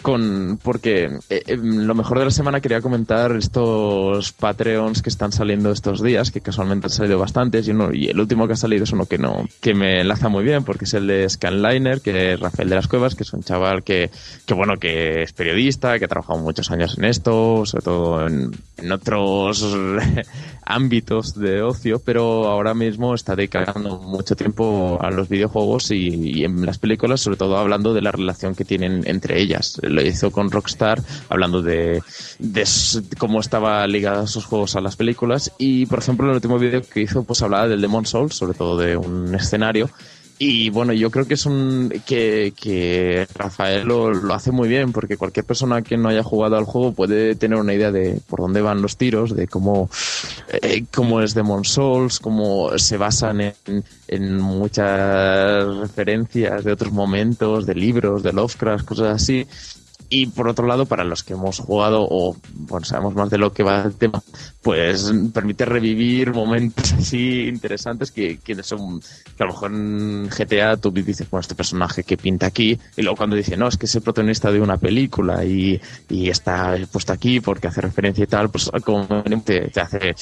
con porque eh, eh, lo mejor de la semana quería comentar estos Patreons que están saliendo estos días, que casualmente han salido bastantes, y, uno, y el último que ha salido es uno que no, que me enlaza muy bien, porque es el de Scanliner, que es Rafael de las Cuevas, que es un chaval que, que bueno, que es periodista, que ha trabajado muchos años en esto, sobre todo en, en otros ámbitos de ocio, pero ahora mismo está dedicando mucho tiempo a los videojuegos y, en las películas, sobre todo hablando de la relación que tienen entre ellas. Lo hizo con Rockstar, hablando de, de cómo estaba ligada esos juegos a las películas. Y, por ejemplo, el último vídeo que hizo, pues hablaba del Demon Souls, sobre todo de un escenario. Y bueno, yo creo que es un que, que Rafael lo, lo hace muy bien, porque cualquier persona que no haya jugado al juego puede tener una idea de por dónde van los tiros, de cómo, eh, cómo es Demon Souls, cómo se basan en, en muchas referencias de otros momentos, de libros, de Lovecraft, cosas así. Y por otro lado, para los que hemos jugado o bueno, sabemos más de lo que va el tema, pues permite revivir momentos así interesantes que, que son que a lo mejor en GTA tú dices, bueno, este personaje que pinta aquí, y luego cuando dice, no, es que es el protagonista de una película y, y está puesto aquí porque hace referencia y tal, pues como te, te hace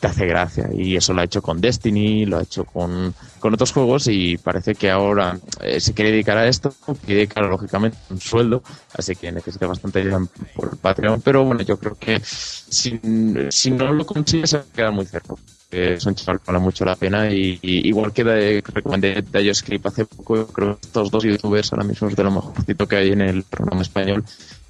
te hace gracia. Y eso lo ha hecho con Destiny, lo ha hecho con, con otros juegos y parece que ahora eh, se quiere dedicar a esto, quiere dedicar lógicamente un sueldo, así que necesita bastante ayuda por Patreon, pero bueno, yo creo que si, si no lo consigues se va a quedar muy cerca. Es un chaval que vale mucho la pena y, y igual que de, recomendé Dayo Script hace poco, creo que estos dos youtubers ahora mismo es de lo mejorcito que hay en el programa español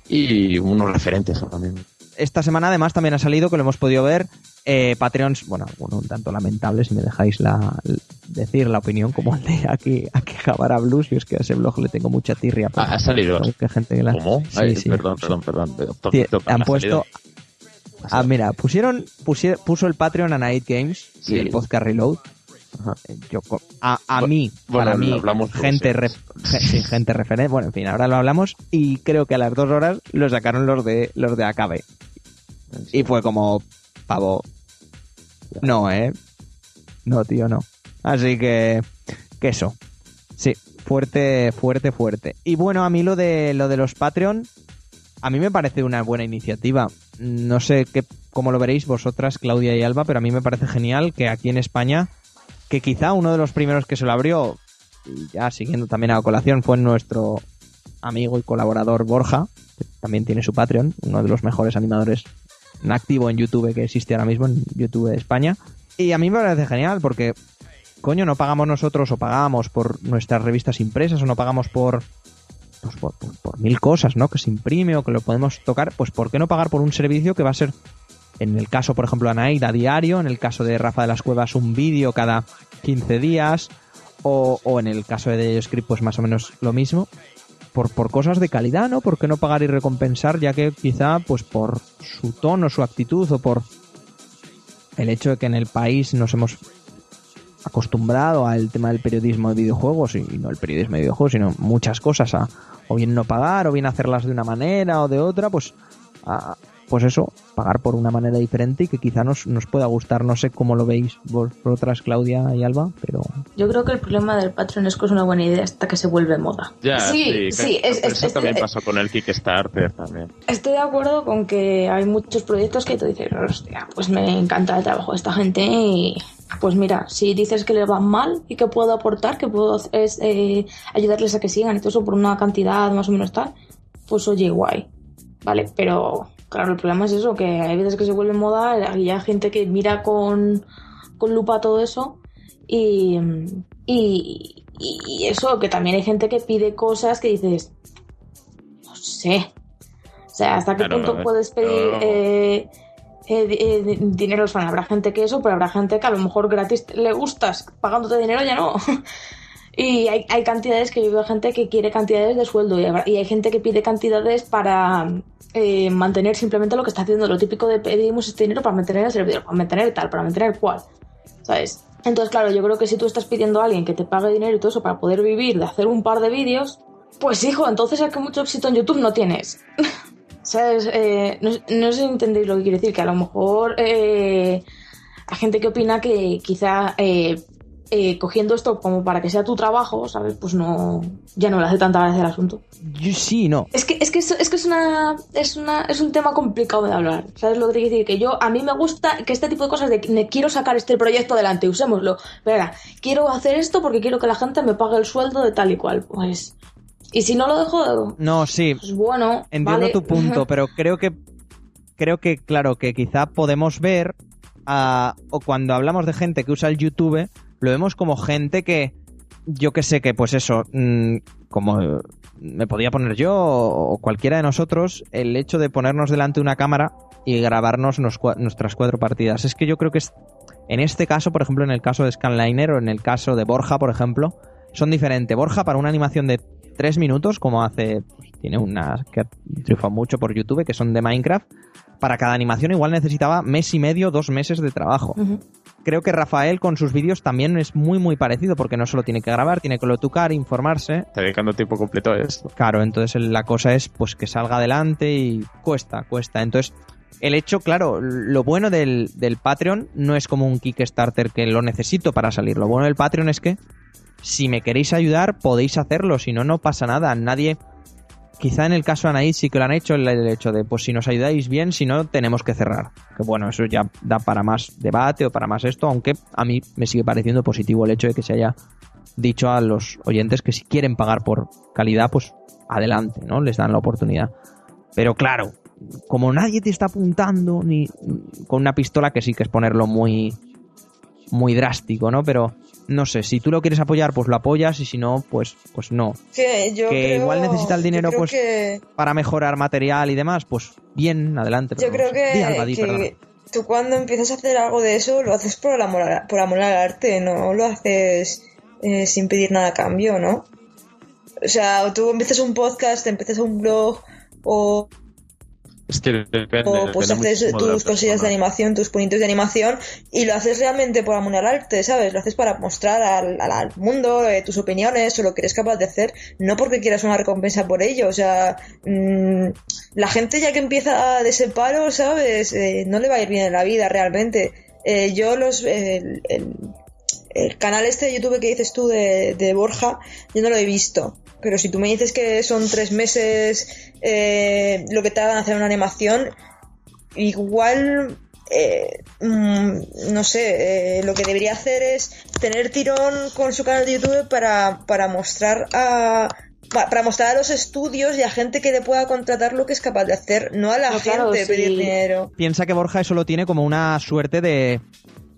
y unos referentes ahora mismo. Esta semana además también ha salido, que lo hemos podido ver, eh, Patreons, bueno, alguno un tanto lamentable, si me dejáis la, decir la opinión, como el de aquí, aquí Javara Blues, y es que a ese blog le tengo mucha tirria. Ah, ha salido. que gente que la- ¿Cómo? Sí, Ay, sí. perdón, perdón, perdón. Han ¿ha puesto... Ah, mira, pusieron, pusie- puso el Patreon a Night Games Sí. y el podcast Reload. Ajá. Eh, Yo, a, a mí, bueno, para mí, hablamos gente, sí, gente referente. Bueno, en fin, ahora lo hablamos y creo que a las dos horas lo sacaron los de los de Acabe. Y fue como, pavo, no, ¿eh? No, tío, no. Así que, que eso. Sí, fuerte, fuerte, fuerte. Y bueno, a mí lo de lo de los Patreon, a mí me parece una buena iniciativa. No sé qué, cómo lo veréis vosotras, Claudia y Alba, pero a mí me parece genial que aquí en España, que quizá uno de los primeros que se lo abrió, y ya siguiendo también a colación, fue nuestro amigo y colaborador Borja, que también tiene su Patreon, uno de los mejores animadores activo en YouTube que existe ahora mismo en YouTube de España. Y a mí me parece genial porque, coño, no pagamos nosotros o pagamos por nuestras revistas impresas o no pagamos por, pues por, por- mil cosas, ¿no? Que se imprime o que lo podemos tocar. Pues ¿por qué no pagar por un servicio que va a ser, en el caso, por ejemplo, de Anaid, a diario, en el caso de Rafa de las Cuevas, un vídeo cada 15 días, o, o en el caso de Script, pues más o menos lo mismo por, por cosas de calidad, ¿no? ¿Por qué no pagar y recompensar? Ya que quizá, pues por su tono, su actitud o por el hecho de que en el país nos hemos acostumbrado al tema del periodismo de videojuegos y no el periodismo de videojuegos, sino muchas cosas a o bien no pagar o bien hacerlas de una manera o de otra, pues a- pues eso, pagar por una manera diferente y que quizá nos, nos pueda gustar. No sé cómo lo veis vosotras, Claudia y Alba, pero Yo creo que el problema del Patreon es que es una buena idea hasta que se vuelve moda. Ya, sí, sí, es, es- eso es- también pasó con el Kickstarter también. Estoy de acuerdo con que hay muchos proyectos que tú dices, hostia, pues me encanta el trabajo de esta gente y pues mira, si dices que les va mal y que puedo aportar, que puedo hacer es eh, ayudarles a que sigan y todo eso por una cantidad más o menos tal, pues oye, guay, ¿vale? Pero claro, el problema es eso, que hay veces que se vuelve moda y hay gente que mira con, con lupa todo eso y, y, y eso, que también hay gente que pide cosas que dices, no sé. O sea, ¿hasta qué Claro, punto es- puedes pedir no. eh, eh, eh, di- dinero? Habrá gente que eso, pero habrá gente que a lo mejor gratis le gustas, pagándote dinero ya no. Y hay, hay cantidades que yo veo gente que quiere cantidades de sueldo y, hay gente que pide cantidades para eh, mantener simplemente lo que está haciendo. Lo típico de pedimos este dinero para mantener el servidor, para mantener tal, para mantener cual. ¿Sabes? Entonces, claro, yo creo que si tú estás pidiendo a alguien que te pague dinero y todo eso para poder vivir de hacer un par de vídeos, pues hijo, entonces es que mucho éxito en YouTube no tienes. ¿Sabes? Eh, no, no sé si entendéis lo que quiero decir, que a lo mejor eh, hay gente que opina que quizá eh, eh, cogiendo esto como para que sea tu trabajo, ¿sabes? Pues no, ya no le hace tanta gracia el asunto. yo sí, no. Es que, es que, es, es que es una, es una, es un tema complicado de hablar. ¿Sabes lo que te quiero decir? Que yo, a mí me gusta que este tipo de cosas de me quiero sacar este proyecto adelante, usémoslo. Ahora, quiero hacer esto porque quiero que la gente me pague el sueldo de tal y cual. Pues, y si no lo dejo, No, sí, pues bueno. Entiendo vale. tu punto, pero creo que creo que claro que quizá podemos ver o cuando hablamos de gente que usa el YouTube lo vemos como gente que yo que sé que pues eso mm, como me podía poner yo o cualquiera de nosotros el hecho de ponernos delante de una cámara y grabarnos nuestras cuatro partidas. Es que yo creo que es en este caso por ejemplo en el caso de Scanliner o en el caso de Borja por ejemplo son diferentes. Borja para una animación de tres minutos como hace pues, tiene unas que triunfan mucho por YouTube que son de Minecraft para cada animación igual necesitaba mes y medio dos meses de trabajo. Ujú. Creo que Rafael con sus vídeos también es muy muy parecido porque no solo tiene que grabar tiene que lotucar informarse Está dedicando tiempo completo a esto. Claro, entonces la cosa es pues que salga adelante y cuesta, cuesta. Entonces, el hecho, claro, lo bueno del, del Patreon no es como un Kickstarter que lo necesito para salir. Lo bueno del Patreon es que si me queréis ayudar, podéis hacerlo, si no, no pasa nada. Nadie. Quizá en el caso de Anaís sí que lo han hecho, el, hecho de, pues si nos ayudáis bien, si no, tenemos que cerrar. Que bueno, eso ya da para más debate o para más esto, aunque a mí me sigue pareciendo positivo el hecho de que se haya dicho a los oyentes que si quieren pagar por calidad, pues adelante, ¿no? Les dan la oportunidad. Pero claro, como nadie te está apuntando ni con una pistola que sí que es ponerlo muy muy drástico, ¿no? Pero no sé, si tú lo quieres apoyar, pues lo apoyas y si no, pues pues no. Que yo Que creo- igual necesita el dinero, pues, que- Para mejorar material y demás, pues bien, adelante. Yo creo no sé. Di, que, Alba, di, perdona. que tú cuando empiezas a hacer algo de eso lo haces por amor, a- por amor al arte, no lo haces eh, sin pedir nada a cambio, ¿no? O sea, tú empiezas un podcast, empiezas un blog o, Es que depende. o pues depende haces tus cosillas de animación, tus punitos de animación y lo haces realmente por amor al arte, ¿sabes? Lo haces para mostrar al, al- mundo eh, tus opiniones o lo que eres capaz de hacer, no porque quieras una recompensa por ello, o sea, mm, la gente ya que empieza de ese palo, ¿sabes? Eh, no le va a ir bien en la vida realmente. Eh, yo los... el- el- el canal este de YouTube que dices tú de, de Borja, yo no lo he visto. Pero si tú me dices que son tres meses eh, lo que te hagan hacer una animación, igual, eh, mm, no sé, eh, lo que debería hacer es tener tirón con su canal de YouTube para, para mostrar a pa- para mostrar a los estudios y a gente que le pueda contratar lo que es capaz de hacer, no a la No, claro, gente pedir sí. dinero. Piensa que Borja eso lo tiene como una suerte de.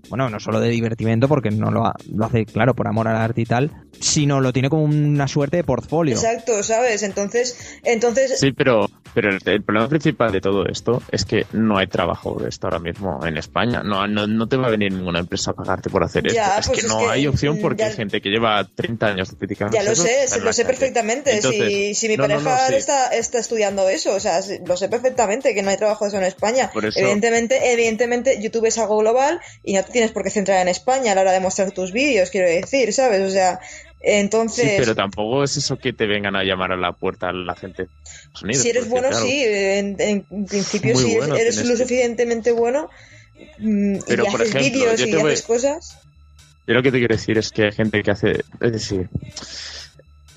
Bueno, no solo de divertimento, porque no lo, ha- lo hace, claro, por amor al arte y tal, sino lo tiene como una suerte de portfolio. Exacto, ¿sabes? Entonces, entonces Sí, pero, pero el, el problema principal de todo esto es que no hay trabajo de esto ahora mismo en España. No, no, no te va a venir ninguna empresa a pagarte por hacer Ya, esto. pues es que es no que, hay opción porque ya- hay gente que lleva 30 años criticando. Ya lo eso, sé, lo sé perfectamente. Entonces, si, si mi no, no, no, pareja sí. está, está estudiando eso, o sea, lo sé perfectamente que no hay trabajo de eso en España. Por eso- Evidentemente, evidentemente, YouTube es algo global y no te tienes por qué centrar en España a la hora de mostrar tus vídeos, quiero decir, ¿sabes? O sea, entonces. Sí, pero tampoco es eso que te vengan a llamar a la puerta la gente de Estados Unidos. si eres bueno, claro, sí, en, en principio, Muy si eres- bueno eres lo suficientemente bueno mm, Pero, y por haces ejemplo, vídeos y voy- haces cosas. Yo lo que te quiero decir es que hay gente que hace, es decir,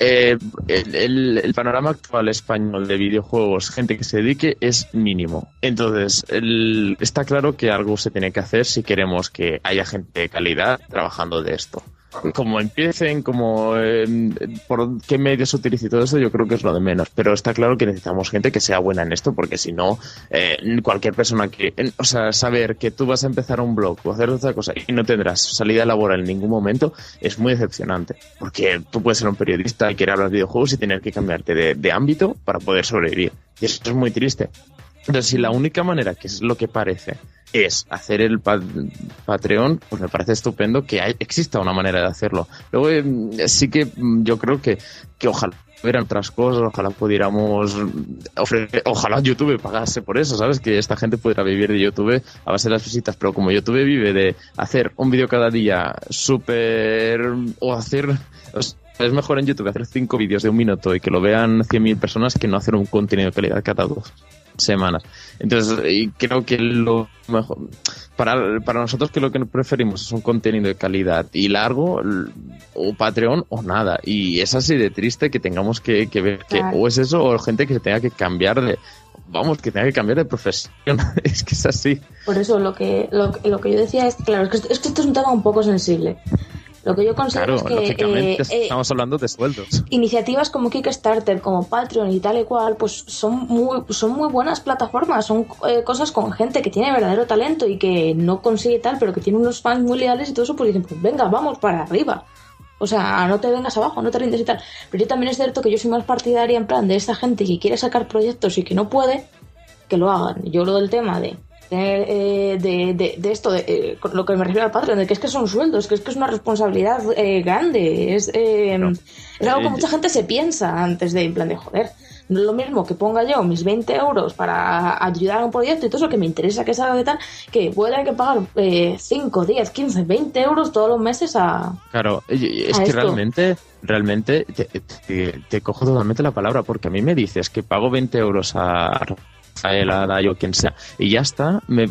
eh, el, el- panorama actual español de videojuegos, gente que se dedique, es mínimo. Entonces, el- está claro que algo se tiene que hacer si queremos que haya gente de calidad trabajando de esto. Como empiecen, como eh, por qué medios utilice y todo eso, yo creo que es lo de menos. Pero está claro que necesitamos gente que sea buena en esto, porque si no, eh, cualquier persona que, o sea, saber que tú vas a empezar un blog o hacer otra cosa y no tendrás salida laboral en ningún momento es muy decepcionante. Porque tú puedes ser un periodista y querer hablar de videojuegos y tener que cambiarte de, de ámbito para poder sobrevivir. Y eso es muy triste. Entonces, si la única manera, que es lo que parece, es hacer el pa- Patreon, pues me parece estupendo que hay- exista una manera de hacerlo. Luego, eh, sí que mm, yo creo que, que ojalá hubieran otras cosas, ojalá pudiéramos ofrecer, ojalá YouTube pagase por eso, ¿sabes? Que esta gente pudiera vivir de YouTube a base de las visitas, pero como YouTube vive de hacer un vídeo cada día súper... o hacer... es mejor en YouTube hacer cinco vídeos de un minuto y que lo vean 100.000 personas que no hacer un contenido de calidad cada dos semanas. Entonces, y creo que lo mejor para, para nosotros que lo que preferimos es un contenido de calidad y largo, o Patreon o nada. Y es así de triste que tengamos que, que ver que o es eso o gente que tenga que cambiar de vamos, que tenga que cambiar de profesión. es que es así. Por eso lo que, lo, lo que yo decía es, claro, es que, es que esto es un tema un poco sensible. Lo que yo considero Claro, es que lógicamente eh, eh, estamos hablando de sueldos. iniciativas como Kickstarter, como Patreon y tal y cual, pues son muy, son muy buenas plataformas, son eh, cosas con gente que tiene verdadero talento y que no consigue tal, pero que tiene unos fans muy leales y todo eso, pues dicen, pues venga, vamos para arriba. O sea, no te vengas abajo, no te rindes y tal. Pero yo también es cierto que yo soy más partidaria en plan de esta gente que quiere sacar proyectos y que no puede, que lo hagan. Yo lo del tema de tener, eh, de, de, de esto, de, eh, con lo que me refiero al Patreon, de que es que son sueldos, que es que es una responsabilidad eh, grande, es, eh, No. es algo que Eh, mucha gente se piensa antes de, en plan de joder. No es lo mismo que ponga yo mis 20 euros para ayudar a un proyecto y todo eso que me interesa que salga de tal, que voy a tener que pagar eh, 5, 10, 15, 20 euros todos los meses a... Claro, es a que esto. realmente, realmente te, te- te cojo totalmente la palabra, porque a mí me dices que pago 20 euros a Rafael, a Dayo, quien sea, y ya está, me,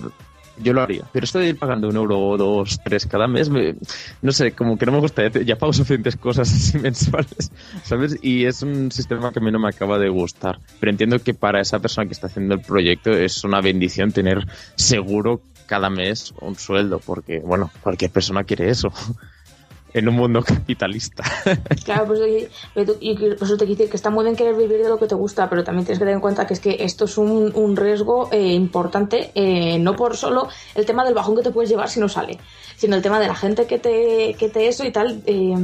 yo lo haría. Pero esto de ir pagando un euro o dos, tres cada mes, me- no sé, como que no me gusta, ya pago suficientes cosas así mensuales, ¿sabes? Y es un sistema que a mí no me acaba de gustar. Pero entiendo que para esa persona que está haciendo el proyecto es una bendición tener seguro cada mes un sueldo, porque, bueno, cualquier persona quiere eso. En un mundo capitalista. Claro, pues y, por eso te quiero decir que está muy bien querer vivir de lo que te gusta, pero también tienes que tener en cuenta que es que esto es un, un riesgo eh, importante, eh, no por solo el tema del bajón que te puedes llevar si no sale, sino el tema de la gente que te, que te eso y tal. eh,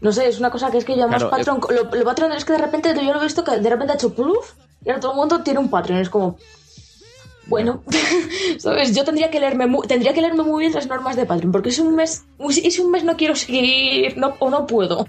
no sé, es una cosa que es que llamamos Claro, Patreon. Lo, lo Patreon es que de repente yo lo he visto que de repente ha hecho pluf y ahora todo el mundo tiene un Patreon. Es como. Bueno, ¿sabes? Yo tendría que leerme muy, tendría que leerme muy bien las normas de Patreon, porque si un mes, si un mes no quiero seguir no, o no puedo.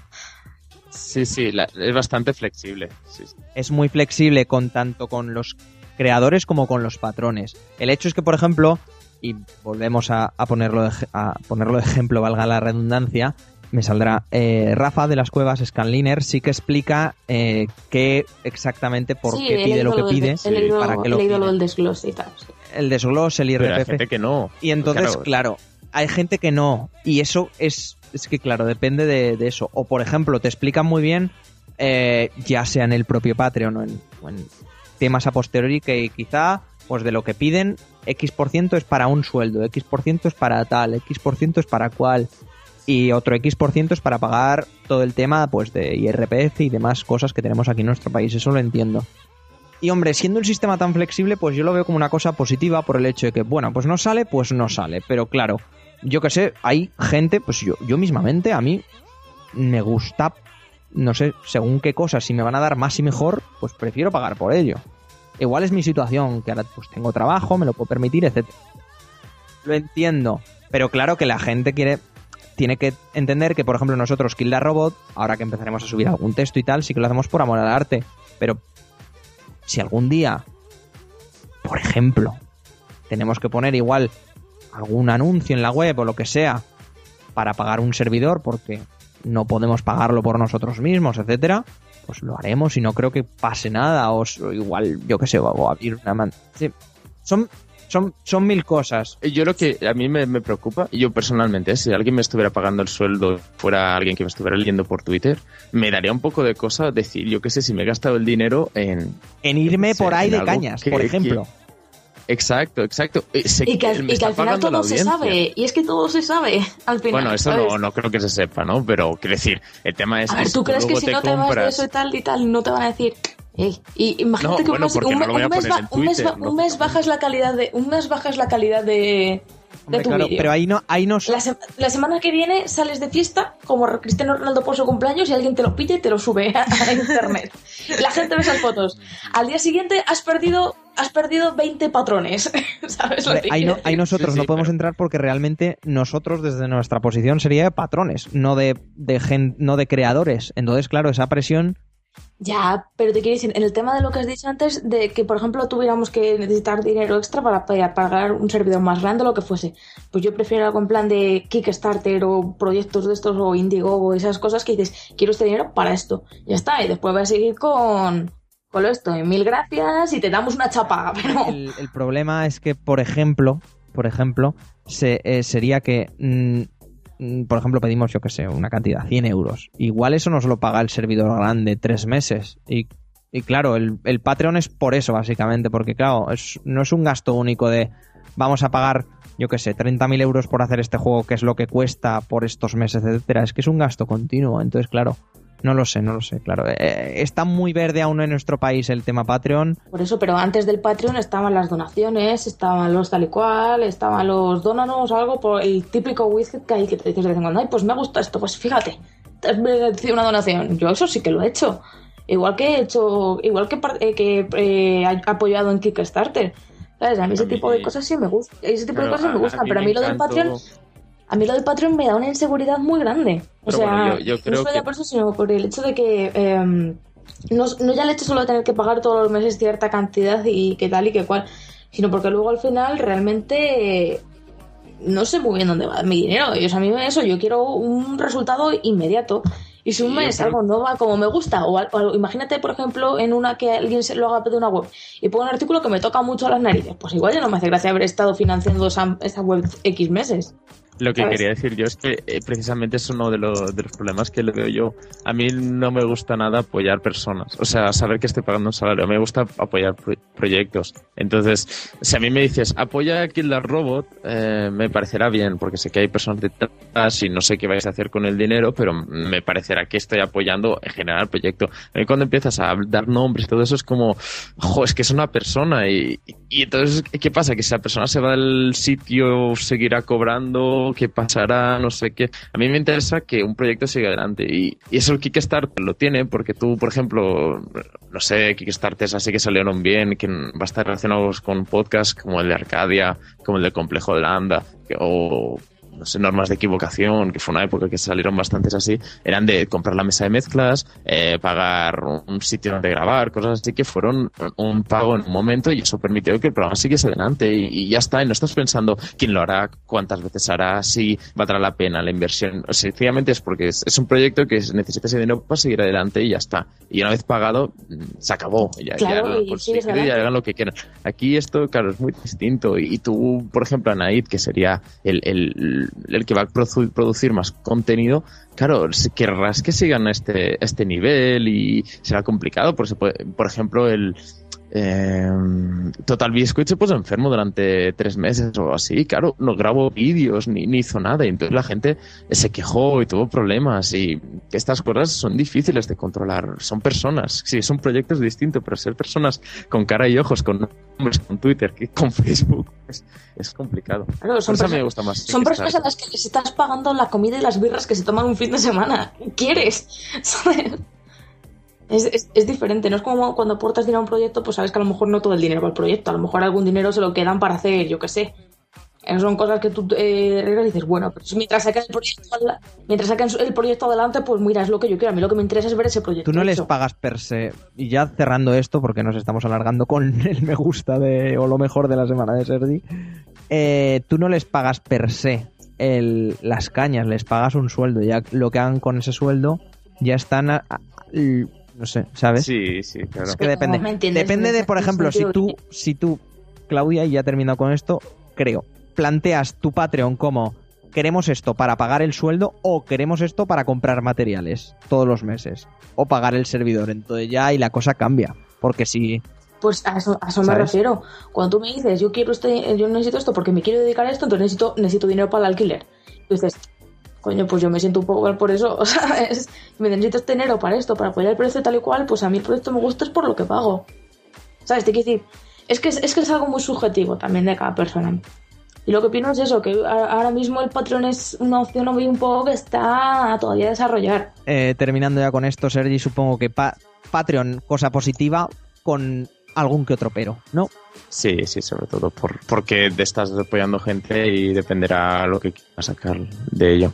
Sí, sí, la- es bastante flexible. Sí, sí. es muy flexible con tanto con los creadores como con los patrones. El hecho es que, por ejemplo, y volvemos a, a ponerlo, de, a ponerlo de ejemplo, valga la redundancia, me saldrá eh, Rafa de las Cuevas Scanliner sí que explica eh, qué exactamente por Sí, qué pide lo que pide, para qué lo leído pide. lo del desglose y tal. sí. el desglose, el Pero hay IRPF. gente que no. Y entonces, Claro, claro, hay gente que no. Y eso es, es que, claro, depende de, de eso. O, por ejemplo, te explican muy bien, eh, ya sea en el propio Patreon o en, o en temas a posteriori, que quizá, pues de lo que piden, X% es para un sueldo, X% es para tal, X% es para cual. Y otro X% es para pagar todo el tema pues de IRPF y demás cosas que tenemos aquí en nuestro país. Eso lo entiendo. Y hombre, siendo un sistema tan flexible, pues yo lo veo como una cosa positiva por el hecho de que, bueno, pues no sale, pues no sale. Pero claro, yo que sé, hay gente, pues yo, yo mismamente, a mí me gusta, no sé, según qué cosas, si me van a dar más y mejor, pues prefiero pagar por ello. Igual es mi situación, que ahora pues tengo trabajo, me lo puedo permitir, etc. Lo entiendo, pero claro que la gente quiere tiene que entender que, por ejemplo, nosotros Kill Robot, ahora que empezaremos a subir algún texto y tal, sí que lo hacemos por amor al arte. Pero si algún día, por ejemplo, tenemos que poner igual algún anuncio en la web o lo que sea para pagar un servidor porque no podemos pagarlo por nosotros mismos, etcétera, pues lo haremos y no creo que pase nada o, igual, yo qué sé, o abrir una man... Sí. Son, son, son mil cosas. Yo lo que a mí me, me preocupa, y yo personalmente, ¿eh? si alguien me estuviera pagando el sueldo, fuera alguien que me estuviera leyendo por Twitter, me daría un poco de cosa decir, yo qué sé, si me he gastado el dinero en... En irme por ahí de cañas, que- por ejemplo. Exacto, exacto. Eh, Y que, al- y que al final todo se sabe. Y es que todo se sabe al final. Bueno, eso no, no creo que se sepa, ¿no? Pero quiero decir, el tema es A ver, que ¿tú crees que si te no te vas de eso y tal y tal, no te van a decir... "Ey"? Y imagínate No, que bueno, un mes, no un mes ba- un mes Twitter, ba- un mes bajas la calidad de un mes bajas la calidad de, tu claro, pero ahí no, ahí no La, se- la semana que viene sales de fiesta como Cristiano Ronaldo por su cumpleaños y alguien te lo pilla y te lo sube a, a internet. La gente ve esas fotos. Al día siguiente has perdido has perdido 20 patrones. ¿Sabes lo que ahí, no, ahí nosotros Sí, no sí, podemos pero- entrar porque realmente nosotros desde nuestra posición sería de patrones, no de, de gen- no de creadores. Entonces, claro, esa presión Ya, pero te quiero decir, en el tema de lo que has dicho antes, de que, por ejemplo, tuviéramos que necesitar dinero extra para, pagar un servidor más grande o lo que fuese, pues yo prefiero algo en plan de Kickstarter o proyectos de estos o Indiegogo, esas cosas que dices, quiero este dinero para esto. Ya está, y después voy a seguir con, con esto. Y mil gracias y te damos una chapa, pero... el, el problema es que, por ejemplo, por ejemplo, se, eh, sería que, mm, por ejemplo, pedimos, yo que sé, una cantidad, 100 euros. Igual eso nos lo paga el servidor grande tres meses. Y, y claro, el, el Patreon es por eso, básicamente, porque claro, es, no es un gasto único de vamos a pagar, yo que sé, 30.000 euros por hacer este juego, que es lo que cuesta por estos meses, etcétera. Es que es un gasto continuo. Entonces, claro, no lo sé, no lo sé, claro. Eh, está muy verde aún en nuestro país el tema Patreon. Por eso, pero antes del Patreon estaban las donaciones, estaban los tal y cual, estaban los dónanos, algo por el típico widget que hay que te dices de vez en cuando, ay, pues me gusta esto, pues fíjate, te has merecido una donación. Yo eso sí que lo he hecho. Igual que he hecho, igual que, par- eh, que eh, he apoyado en Kickstarter. ¿Sabes? A mí ese A mí- tipo de cosas sí me gustan. Ese tipo de cosas sí me a- gustan, a mí pero a mí lo del Patreon a mí lo del Patreon me da una inseguridad muy grande. O Pero sea, bueno, yo- yo no creo solo ya que- por eso, sino por el hecho de que em, no, no ya el hecho solo de tener que pagar todos los meses cierta cantidad y que tal y que cual, sino porque luego al final realmente eh, no sé muy bien dónde va mi dinero. Y, o sea, a mí me- eso, yo quiero un resultado inmediato. Y si un mes algo no va como me gusta, o, o imagínate, por ejemplo, en una que alguien se lo haga de una web y ponga un artículo que me toca mucho a las narices, pues igual ya no me hace gracia haber estado financiando esa, esa web X meses. Lo que ¿sabes? quería decir yo es que eh, precisamente es uno de, los de los problemas que le veo yo. A mí no me gusta nada apoyar personas. O sea, saber que estoy pagando un salario. Me gusta apoyar pro- proyectos. Entonces, si a mí me dices, apoya a Kill the Robot, eh, me parecerá bien, porque sé que hay personas detrás y no sé qué vais a hacer con el dinero, pero me parecerá que estoy apoyando en general el proyecto. A mí cuando empiezas a dar nombres y todo eso es como, jo, es que es una persona y, y entonces, ¿qué pasa? Que si la persona se va del sitio, seguirá cobrando, ¿qué pasará? No sé qué. A mí me interesa que un proyecto siga adelante y, y eso el Kickstarter lo tiene porque tú, por ejemplo, no sé, Kickstarters así que salieron bien, que va a estar relacionados con podcasts como el de Arcadia, como el de Complejo de que- o no sé, normas de equivocación, que fue una época que salieron bastantes así, eran de comprar la mesa de mezclas, eh, pagar un sitio donde grabar, cosas así que fueron un pago en un momento y eso permitió que el programa siguiese adelante y, y ya está. Y no estás pensando quién lo hará, cuántas veces hará, si valdrá la pena la inversión. O sencillamente es porque es, es un proyecto que necesita ese dinero para seguir adelante y ya está. Y una vez pagado, mm, se acabó. Ya, Claro, ya, y pues, ya hagan lo que quieran. Aquí esto, claro, es muy distinto. Y, y tú, por ejemplo, Anaid, que sería el, el, el que va a produ- producir más contenido, claro, querrás que sigan este, este nivel y será complicado. Por ejemplo, el, eh, Total Biscuit se puso enfermo durante tres meses o así, claro, no grabó vídeos ni, ni hizo nada y entonces la gente se quejó y tuvo problemas y estas cosas son difíciles de controlar, son personas, sí, son proyectos distintos, pero ser personas con cara y ojos, con nombres, con Twitter, con Facebook, es, es complicado. Claro, Por son, eso a mí perso- me gusta más. son personas a las que les estás pagando la comida y las birras que se toman un fin de semana. ¿Quieres? ¿Sabes? Es, es, es diferente, no es como cuando aportas dinero a un proyecto, pues sabes que a lo mejor no todo el dinero va al proyecto, a lo mejor algún dinero se lo quedan para hacer, yo qué sé. Son cosas que tú eh, y dices, bueno, pero mientras saquen el proyecto, mientras saquen el proyecto adelante, pues mira, es lo que yo quiero. A mí lo que me interesa es ver ese proyecto. Tú no les pagas per se. Y ya cerrando esto, porque nos estamos alargando con el me gusta de o lo mejor de la semana de Sergi. eh, tú no les pagas per se el, las cañas, les pagas un sueldo. Ya lo que hagan con ese sueldo ya están. a- a- l- no sé, ¿sabes? Sí, sí, claro. Es que depende. Depende de, por ejemplo, si tú, si tú, Claudia, y ya he terminado con esto, creo, planteas tu Patreon como queremos esto para pagar el sueldo o queremos esto para comprar materiales todos los meses o pagar el servidor. Entonces ya y la cosa cambia. Porque si Pues a eso, a eso me refiero. Cuando tú me dices, yo quiero este, yo necesito esto porque me quiero dedicar a esto, entonces necesito, necesito dinero para el alquiler. Y dices, coño, pues yo me siento un poco mal por eso, ¿sabes? Me necesito este dinero para esto, para apoyar el proyecto tal y cual, pues a mí el proyecto me gusta es por lo que pago. ¿Sabes? Te quiero decir, es que es, es algo muy subjetivo también de cada persona. Y lo que opino es eso, que ahora mismo el Patreon es una opción muy un poco que está todavía a desarrollar. eh, terminando ya con esto, Sergi, supongo que pa- Patreon, cosa positiva, con algún que otro pero, ¿no? Sí, sí, sobre todo por, porque te estás apoyando gente y dependerá lo que quieras sacar de ello.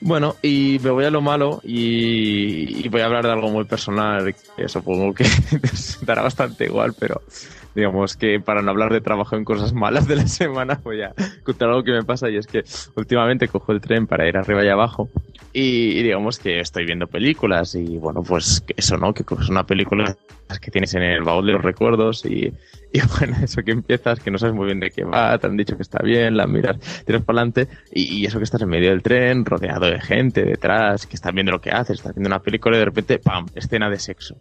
Bueno, y me voy a lo malo y, y voy a hablar de algo muy personal que supongo que te dará bastante igual, pero digamos que para no hablar de trabajo en cosas malas de la semana voy a contar algo que me pasa y es que últimamente cojo el tren para ir arriba y abajo y, digamos que estoy viendo películas y bueno, pues eso, ¿no? Que coges una película que tienes en el baúl de los recuerdos y, y bueno, eso que empiezas, que no sabes muy bien de qué va, te han dicho que está bien, la miras, tiras para adelante y, eso que estás en medio del tren, rodeado de gente detrás, que están viendo lo que haces, estás viendo una película y de repente, ¡pam!, escena de sexo.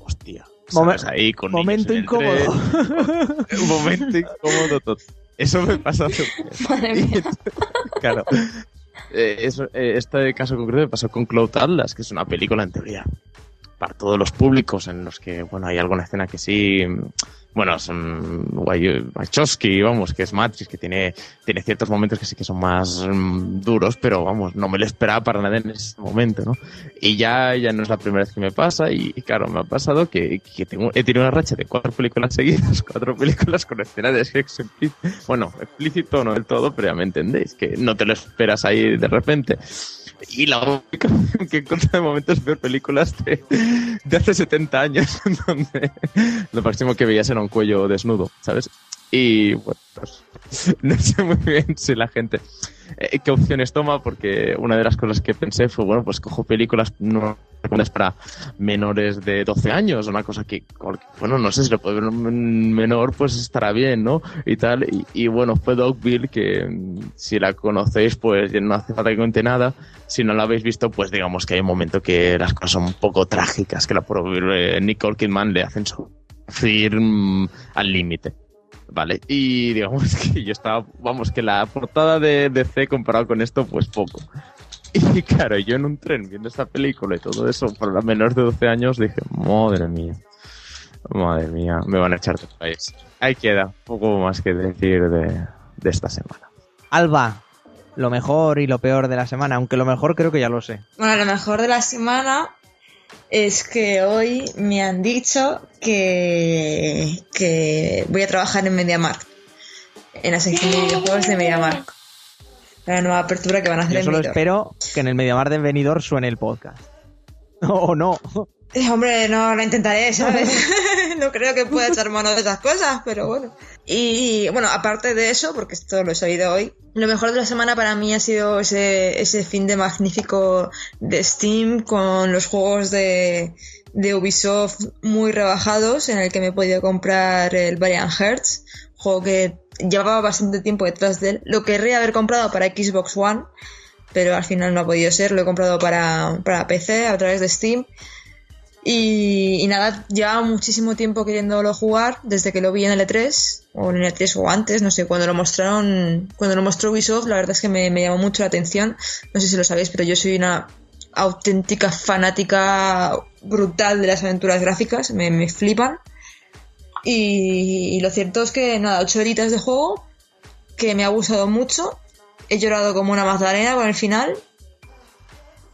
Hostia, Momen- ¿sabes? ahí con momento incómodo. tren. Un momento incómodo total. Eso me pasa hace un tiempo. Madre mía. Claro. Eh, eso, eh, este caso concreto me pasó con Cloud Atlas, que es una película en teoría para todos los públicos, en los que, bueno, hay alguna escena que sí, bueno, son Wai- Wachowski, vamos, que es Matrix, que tiene, tiene ciertos momentos que sí que son más mm, duros, pero vamos, no me lo esperaba para nada en ese momento, ¿no? Y ya, ya no es la primera vez que me pasa, y, claro, me ha pasado que, que tengo, he tenido una racha de cuatro películas seguidas, cuatro películas con escena de. Bueno, explícito no del todo, pero ya me entendéis, que no te lo esperas ahí de repente. Y la única que encontré de momento es ver películas de, de hace 70 años, donde lo máximo que veías era un cuello desnudo, ¿sabes? Y bueno, pues no sé muy bien si la gente eh, qué opciones toma, porque una de las cosas que pensé fue, bueno, pues cojo películas no para menores de 12 años, una cosa que, bueno, no sé si lo puede ver un menor, pues estará bien, ¿no? Y tal, y, bueno, fue Dogville, que si la conocéis, pues no hace falta que cuente nada, si no la habéis visto, pues digamos que hay un momento que las cosas son un poco trágicas, que la propia Nicole Kidman le hacen sufrir mm, al límite. Vale, y digamos que yo estaba, vamos, que la portada de DC comparado con esto, pues poco. Y claro, yo en un tren viendo esta película y todo eso, para la menor de 12 años, dije, madre mía, madre mía, me van a echar del país. Ahí queda, poco más que decir de, de esta semana. Alba, lo mejor y lo peor de la semana, aunque lo mejor creo que ya lo sé. Bueno, lo mejor de la semana es que hoy me han dicho que, que voy a trabajar en MediaMarkt, en la sección de videojuegos de MediaMarkt. la nueva apertura que van a hacer Yo solo espero que en el Mediamar de Benidorm suene el podcast. O no. Hombre, no lo intentaré, ¿sabes? no creo que pueda echar mano de esas cosas, pero bueno. Y bueno, aparte de eso, porque esto lo he sabido hoy, lo mejor de la semana para mí ha sido ese, ese fin de magnífico de Steam con los juegos de, de Ubisoft muy rebajados, en el que me he podido comprar el Valiant Hearts, juego que llevaba bastante tiempo detrás de él. Lo querría haber comprado para Xbox One, pero al final no ha podido ser. Lo he comprado para, para PC a través de Steam. Y, nada, llevaba muchísimo tiempo queriéndolo jugar desde que lo vi en el E3, o en el E3 o antes, no sé, cuando lo mostraron, cuando lo mostró Ubisoft, la verdad es que me, me llamó mucho la atención. No sé si lo sabéis, pero yo soy una auténtica fanática brutal de las aventuras gráficas, me, me flipan. Y, y lo cierto es que nada, ocho horitas de juego, que me ha gustado mucho. He llorado como una magdalena con el final,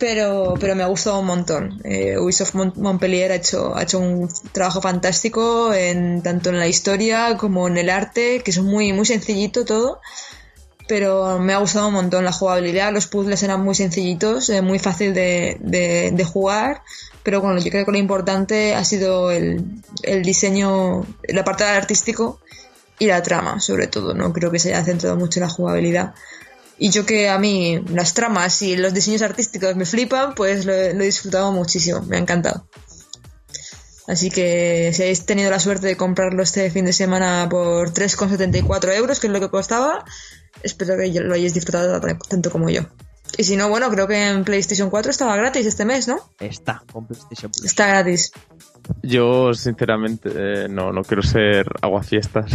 pero, pero me ha gustado un montón. Eh, Ubisoft Mon- Montpellier ha hecho, ha hecho un trabajo fantástico en, tanto en la historia como en el arte, que es muy, muy sencillito todo. Pero me ha gustado un montón la jugabilidad, los puzzles eran muy sencillitos, eh, muy fácil de, de, de jugar, pero bueno, yo creo que lo importante ha sido el, el diseño, el apartado artístico y la trama, sobre todo, no creo que se haya centrado mucho en la jugabilidad. Y yo que a mí las tramas y los diseños artísticos me flipan, pues lo, lo he disfrutado muchísimo, me ha encantado. Así que si habéis tenido la suerte de comprarlo este fin de semana por 3,74 euros, que es lo que costaba, espero que lo hayáis disfrutado tanto como yo. Y si no, bueno, creo que en PlayStation 4 estaba gratis este mes, ¿no? Está con PlayStation Plus. Está gratis. Yo, sinceramente, eh, no, no quiero ser aguafiestas.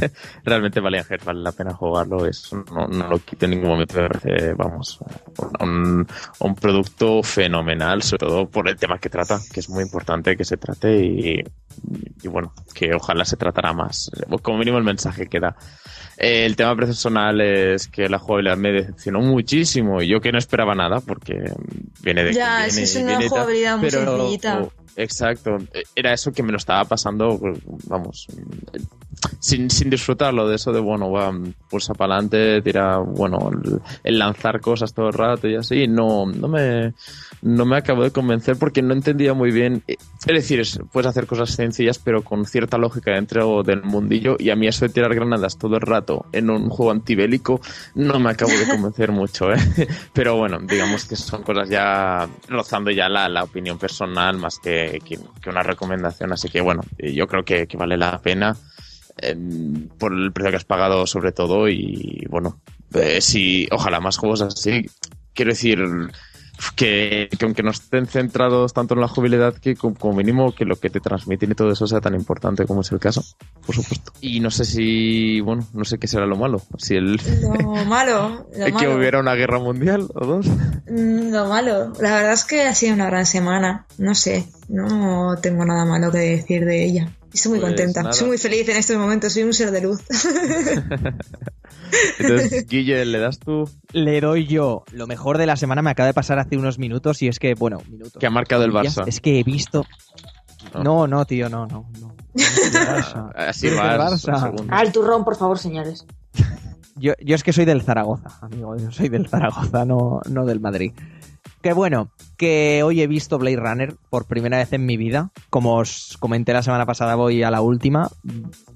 Realmente Valiant vale la pena jugarlo. Es, no, no lo quito en ningún momento. Me parece, vamos, un, un producto fenomenal, sobre todo por el tema que trata, que es muy importante que se trate y, y bueno, que ojalá se tratara más. Como mínimo el mensaje que da. Eh, el tema personal es que la jugabilidad me decepcionó muchísimo y yo que no esperaba nada porque viene de Ya, viene- es una viene jugabilidad muy sencillita. Exacto, era eso que me lo estaba pasando, pues, vamos, sin, sin disfrutarlo de eso de, bueno, va, pulsa para adelante, tira, bueno, el, lanzar cosas todo el rato y así, no, no me, no me acabo de convencer porque no entendía muy bien, es decir, es- puedes hacer cosas sencillas pero con cierta lógica dentro del mundillo y a mí eso de tirar granadas todo el rato en un juego antibélico no me acabo de convencer mucho, ¿eh? Pero bueno, digamos que son cosas ya rozando ya la, la opinión personal más que, que, una recomendación. Así que bueno, yo creo que vale la pena eh, por el precio que has pagado sobre todo y bueno, eh, si ojalá más juegos así. Quiero decir que, que aunque no estén centrados tanto en la jugabilidad que co- como mínimo que lo que te transmiten y todo eso sea tan importante como es el caso, por supuesto. Y no sé si, bueno, no sé qué será lo malo. Si el Lo malo, lo que malo. hubiera una guerra mundial o dos. Mm, Lo malo, la verdad es que ha sido una gran semana. No sé, no tengo nada malo que decir de ella. Estoy muy Pues contenta, nada. soy muy feliz en estos momentos, soy un ser de luz. Entonces, Guille, ¿le das tú Le doy yo. Lo mejor de la semana me acaba de pasar hace unos minutos y es que, bueno, minutos. que ha marcado el Barça? Es que he visto. No. No, no, tío, no, no. no. Del Barça. Así Barça. un segundo. Al turrón, por favor, señores. Yo, yo es que soy del Zaragoza, amigo. Yo soy del Zaragoza, no, no del Madrid. Que bueno, que hoy he visto Blade Runner por primera vez en mi vida. Como os comenté la semana pasada, voy a la última.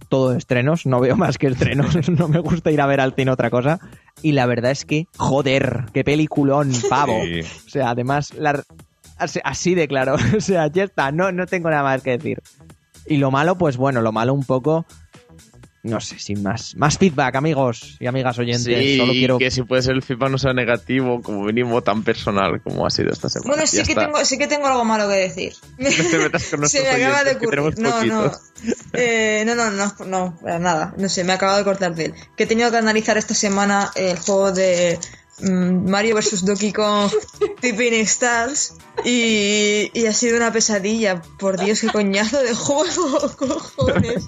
Todo estrenos, no veo más que estrenos. no me gusta ir a ver al cine otra cosa. Y la verdad es que, joder, qué peliculón, pavo. Sí. O sea, además, la- así, así de claro. O sea, ya está, no, no tengo nada más que decir. Y lo malo, pues bueno, lo malo un poco. No sé, sin más. Más feedback, amigos y amigas oyentes. Sí, Solo quiero. que si puede ser el feedback no sea negativo, como mínimo tan personal como ha sido esta semana. Bueno, sí Ya que, está. tengo, sí que tengo algo malo que decir. No te metas con Se me acaba de oyentes, ocurrir. No, no. Eh, no, no, no, no, para nada. No sé, me acabo de cortar de él. Que he tenido que analizar esta semana el juego de mm, Mario vs. Donkey Kong Tipping Stars y, y ha sido una pesadilla. Por Dios, qué coñazo de juego, cojones.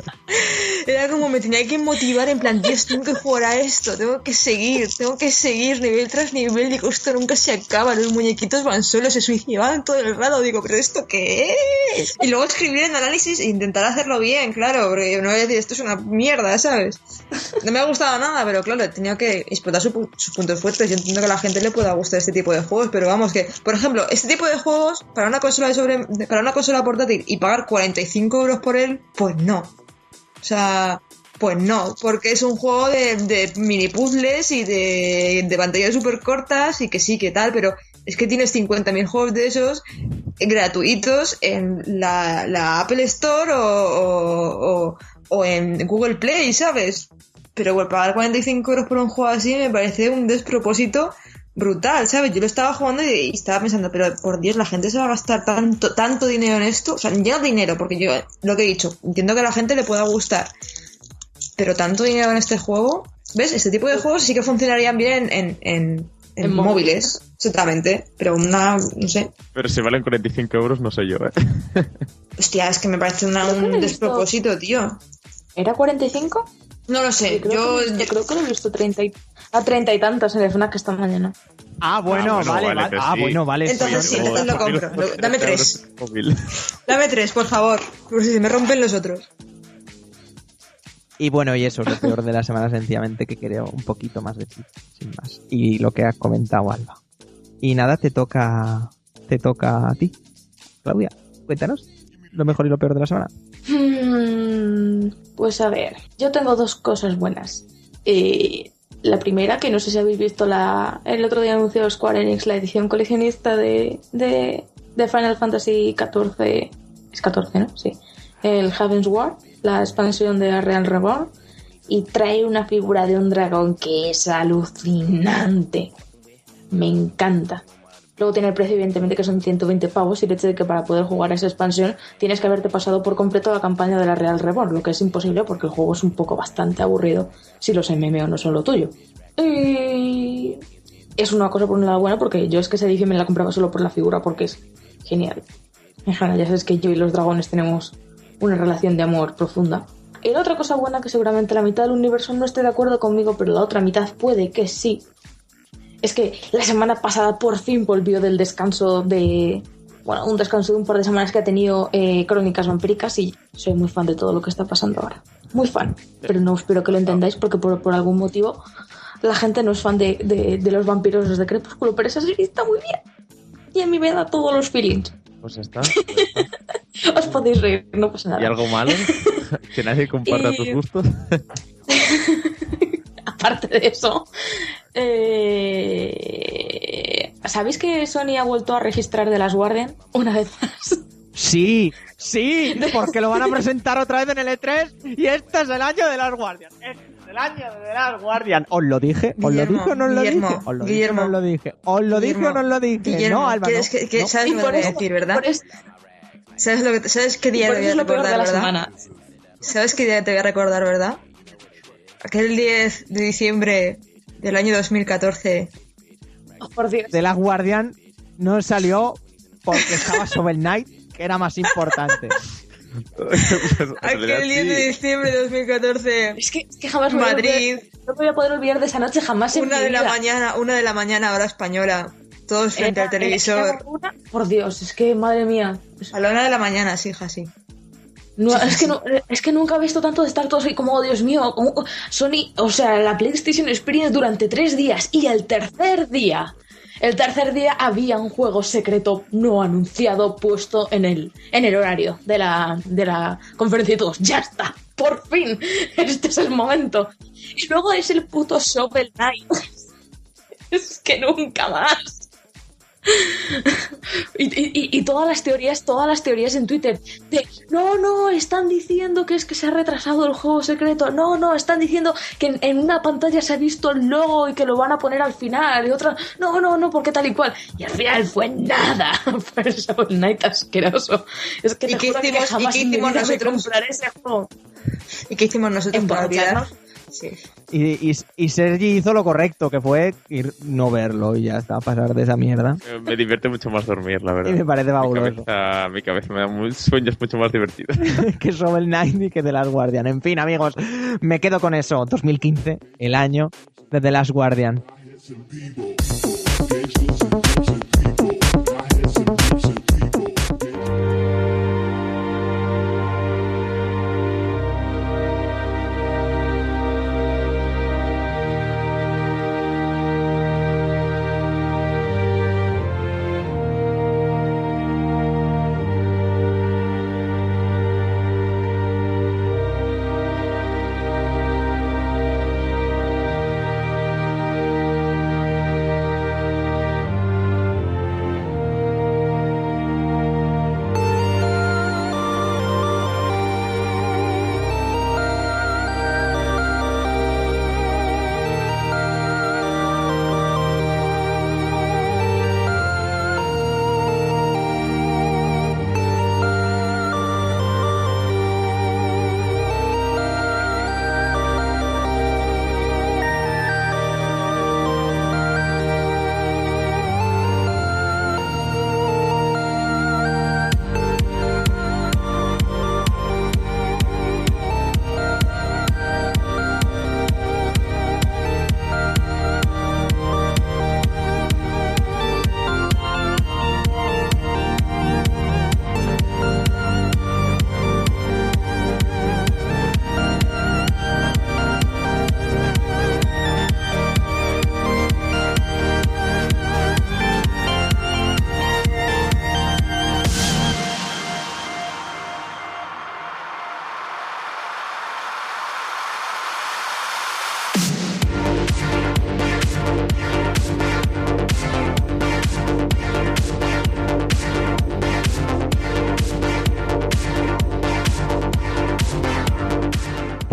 Era como me tenía que motivar en plan, Dios, tengo que jugar a esto, tengo que seguir, tengo que seguir nivel tras nivel. Digo, esto nunca se acaba, los muñequitos van solos, se suicidaban todo el rato. Digo, ¿pero esto qué es? Y luego escribir el análisis e intentar hacerlo bien, claro, porque no voy a decir, esto es una mierda, ¿sabes? No me ha gustado nada, pero claro, he tenido que explotar su sus puntos fuertes. Y entiendo que a la gente le pueda gustar este tipo de juegos, pero vamos que, por ejemplo, este tipo de juegos para una consola de sobre, para una consola portátil y pagar 45 euros por él, pues no. O sea, pues no, porque es un juego de, de mini puzzles y de, de pantallas súper cortas y que sí, que tal, pero es que tienes 50.000 juegos de esos gratuitos en la, la Apple Store o, o, en Google Play, ¿sabes? Pero bueno, pagar 45 euros por un juego así me parece un despropósito brutal, ¿sabes? Yo lo estaba jugando y, y estaba pensando, pero por Dios, la gente se va a gastar tanto, tanto dinero en esto. O sea, ya dinero, porque yo, lo que he dicho, entiendo que a la gente le pueda gustar. Pero tanto dinero en este juego, ¿ves? Este tipo de juegos sí que funcionarían bien en, en, en, en En móviles. móviles. Exactamente. Pero una, no sé. Pero si valen 45 euros, no sé yo, ¿eh? Hostia, es que me parece una- Creo un despropósito, tío. ¿Era 45? No lo sé. creo, Yo, que, yo creo que lo he visto 30 y, a 30 y tantas en el FNAC esta mañana. Ah, bueno, Ah, bueno, vale, vale, vale. Ah, sí. bueno, vale. Entonces sí, entonces lo compro. dame 30 tres. dame tres, por favor. Por si se me rompen los otros. Y bueno, y eso es lo peor de la semana, sencillamente, que creo un poquito más de ti, sin más. Y lo que has comentado, Alba. Y nada, te toca, te toca a ti. Claudia, cuéntanos lo mejor y lo peor de la semana. Hmm, pues a ver, yo tengo dos cosas buenas. Eh, la primera, que no sé si habéis visto la. El otro día anunció Square Enix la edición coleccionista de, de, de Final Fantasy XIV. Es 14, ¿no? Sí. El Heaven's War, la expansión de Real Reborn. Y trae una figura de un dragón que es alucinante. Me encanta. Luego tiene el precio, evidentemente, que son 120 pavos y el hecho de que para poder jugar a esa expansión tienes que haberte pasado por completo la campaña de la Real Reborn, lo que es imposible porque el juego es un poco bastante aburrido si los MMO no son lo tuyo. Y es una cosa por un lado buena porque yo es que esa edición me la compraba solo por la figura porque es genial. En ya sabes que yo y los dragones tenemos una relación de amor profunda. Y la otra cosa buena que seguramente la mitad del universo no esté de acuerdo conmigo, pero la otra mitad puede que sí, es que la semana pasada por fin volvió del descanso de. Bueno, un descanso de un par de semanas que ha tenido eh, Crónicas Vampíricas y soy muy fan de todo lo que está pasando ahora. Muy fan. Pero no espero que lo entendáis porque por, por algún motivo la gente no es fan de, de- de los vampiros los de Crepúsculo, pero esa serie está muy bien. Y a mí me da todos los feelings. Pues está. Os podéis reír, no pasa ¿Y nada. algo malo? que nadie comparta Y- tus gustos. Aparte de eso, eh, ¿sabéis que Sony ha vuelto a registrar de las Guardian una vez más? Sí, sí, porque lo van a presentar otra vez en el E3 y este es el año de las Guardian. Este es el año de las Guardian. ¿Os lo dije? ¿Os lo dije o no os lo dije? ¿Os lo dije o Guillermo. no os lo dije? ¿Os lo dije o no os lo dije? Guillermo, no, Alba, ¿quieres no. que- que- No. ¿sabes lo que voy a decir, verdad? ¿Sabes, lo que, ¿Sabes qué día te voy a recordar, verdad? ¿Sabes qué día te voy a recordar, verdad? Aquel 10 de diciembre del año 2014. Oh, por Dios. De las Guardian no salió porque estaba Shovel Knight, que era más importante. Aquel realidad, 10 de diciembre de 2014. Es que, es que jamás me voy a Madrid. olvidar- no me voy a poder olvidar de esa noche jamás en Una mi de la vida. mañana, una de la mañana, hora española. Todos frente Era- al televisor. una- Por Dios, es que madre mía. A la una de la mañana, sí, hija, sí. No, es, que no- es que nunca he visto tanto de estar todos ahí como, oh, Dios mío, como- Sony, o sea, la PlayStation Experience durante tres días y el tercer día, el tercer día había un juego secreto no anunciado puesto en el, en el horario de la, de la conferencia y todos, ya está, por fin, este es el momento. Y luego es el puto Shovel Knight. es que nunca más. Y, y- y todas las teorías, todas las teorías en Twitter de no, no, están diciendo que es que se ha retrasado el juego secreto, no, no, están diciendo que en, en una pantalla se ha visto el logo y que lo van a poner al final, y otra, no, no, no, porque tal y cual. Y al final fue nada, fue el Shovel Knight asqueroso. Es que ¿Y te que hicimos- y qué hicimos nosotros? ese juego. ¿Y qué hicimos nosotros para. Sí. Y, y, y Sergi hizo lo correcto, que fue ir, no verlo y ya está, pasar de esa mierda. Eh, Me divierte mucho más dormir, la verdad. Y me parece mi fabuloso. cabeza, mi cabeza me da muy, sueños mucho más divertidos. que Shovel Knight y que The Last Guardian. En fin, amigos, me quedo con eso. 2015, el año de The Last Guardian.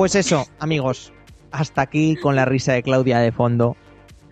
Pues eso, amigos, hasta aquí con la risa de Claudia de fondo.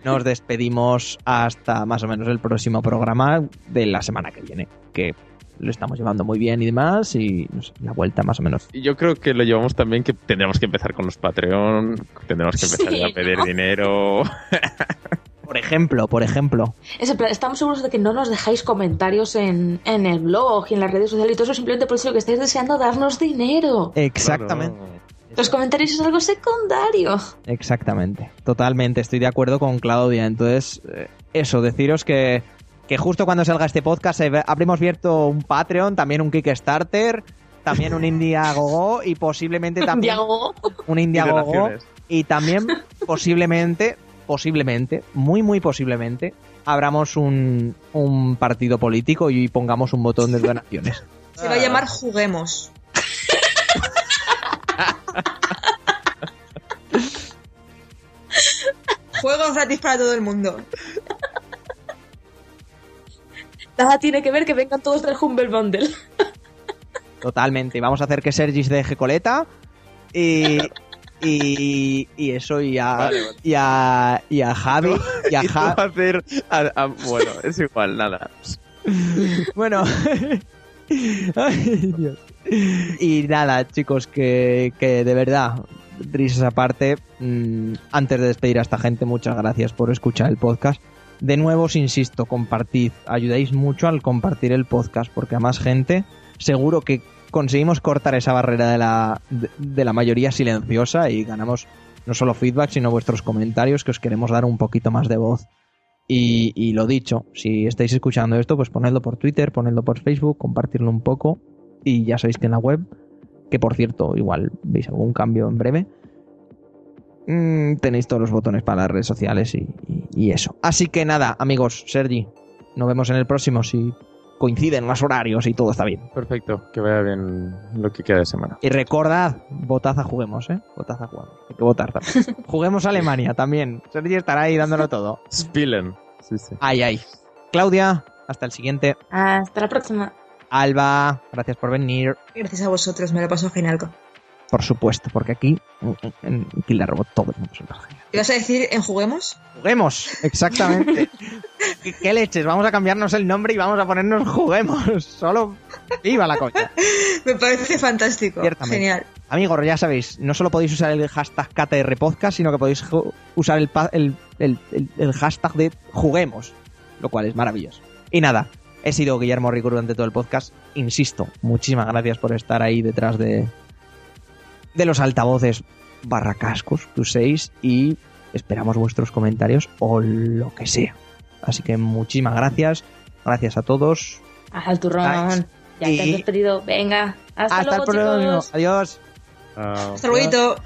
Nos despedimos hasta más o menos el próximo programa de la semana que viene, que lo estamos llevando muy bien y demás, y no sé, la vuelta más o menos. Y yo creo que lo llevamos también que tendremos que empezar con los Patreon, tendremos que empezar Sí, a pedir ¿no? dinero. Por ejemplo, por ejemplo, estamos seguros de que no nos dejáis comentarios en, en el blog y en las redes sociales y todo eso simplemente por eso que estáis deseando darnos dinero. exactamente. Los comentarios es algo secundario. Exactamente, totalmente, estoy de acuerdo con Claudia. Entonces, eh, eso, deciros que, que justo cuando salga este podcast eh, habremos abierto un Patreon, también un Kickstarter, también un Indiegogo y posiblemente también un Y Indiegogo donaciones. y también posiblemente, posiblemente, muy muy posiblemente, abramos un, un partido político y pongamos un botón de donaciones. Se va a llamar Juguemos. Juegos gratis para todo el mundo. nada tiene que ver que vengan todos del Humble Bundle. Totalmente. Vamos a hacer que Sergi se deje coleta. Y, y, y eso, y a, Vale, vale. y a, y a Javi. Y a Y tú Ja- vas a hacer. a- a- bueno, es igual, nada. Bueno. Y nada, chicos, que, que de verdad, risas aparte, mm, antes de despedir a esta gente, muchas gracias por escuchar el podcast. De nuevo os insisto, compartid, ayudáis mucho al compartir el podcast, porque a más gente seguro que conseguimos cortar esa barrera de la, de la mayoría silenciosa y ganamos no solo feedback, sino vuestros comentarios, que os queremos dar un poquito más de voz. Y, lo dicho, si estáis escuchando esto, pues ponedlo por Twitter, ponedlo por Facebook, compartirlo un poco. Y ya sabéis que en la web, que por cierto, igual veis algún cambio en breve, mm, tenéis todos los botones para las redes sociales y eso. Así que nada, amigos, Sergi, nos vemos en el próximo si coinciden los horarios y todo está bien. Perfecto, que vaya bien lo que queda de semana. Y recordad, votad a juguemos, ¿eh? Votad a juguemos. Hay que votar también. juguemos a Alemania también. Sergi estará ahí dándolo todo. Spillen. Sí, sí. Ay, ay. Claudia, hasta el siguiente. Hasta la próxima. Alba, gracias por venir. Gracias a vosotros, me lo paso genial. Por supuesto, porque aquí en Kill la Robot todo el mundo se lo. ¿Qué vas a decir en Juguemos? Juguemos, exactamente. ¿Qué, qué leches? Vamos a cambiarnos el nombre y vamos a ponernos Juguemos. Solo viva la coña. Me parece fantástico. Genial. Amigos, ya sabéis, no solo podéis usar el hashtag KTR Podcast, sino que podéis usar el- el hashtag de Juguemos, lo cual es maravilloso. Y nada, he sido Guillermo Rico durante todo el podcast. Insisto, muchísimas gracias por estar ahí detrás de, de los altavoces barra cascos que uséis y esperamos vuestros comentarios o lo que sea. Así que muchísimas gracias, gracias a todos. Al turrón. Ya te Y- has despedido. Venga. Hasta, Hasta el próximo. Adiós. Ah, Hasta luego.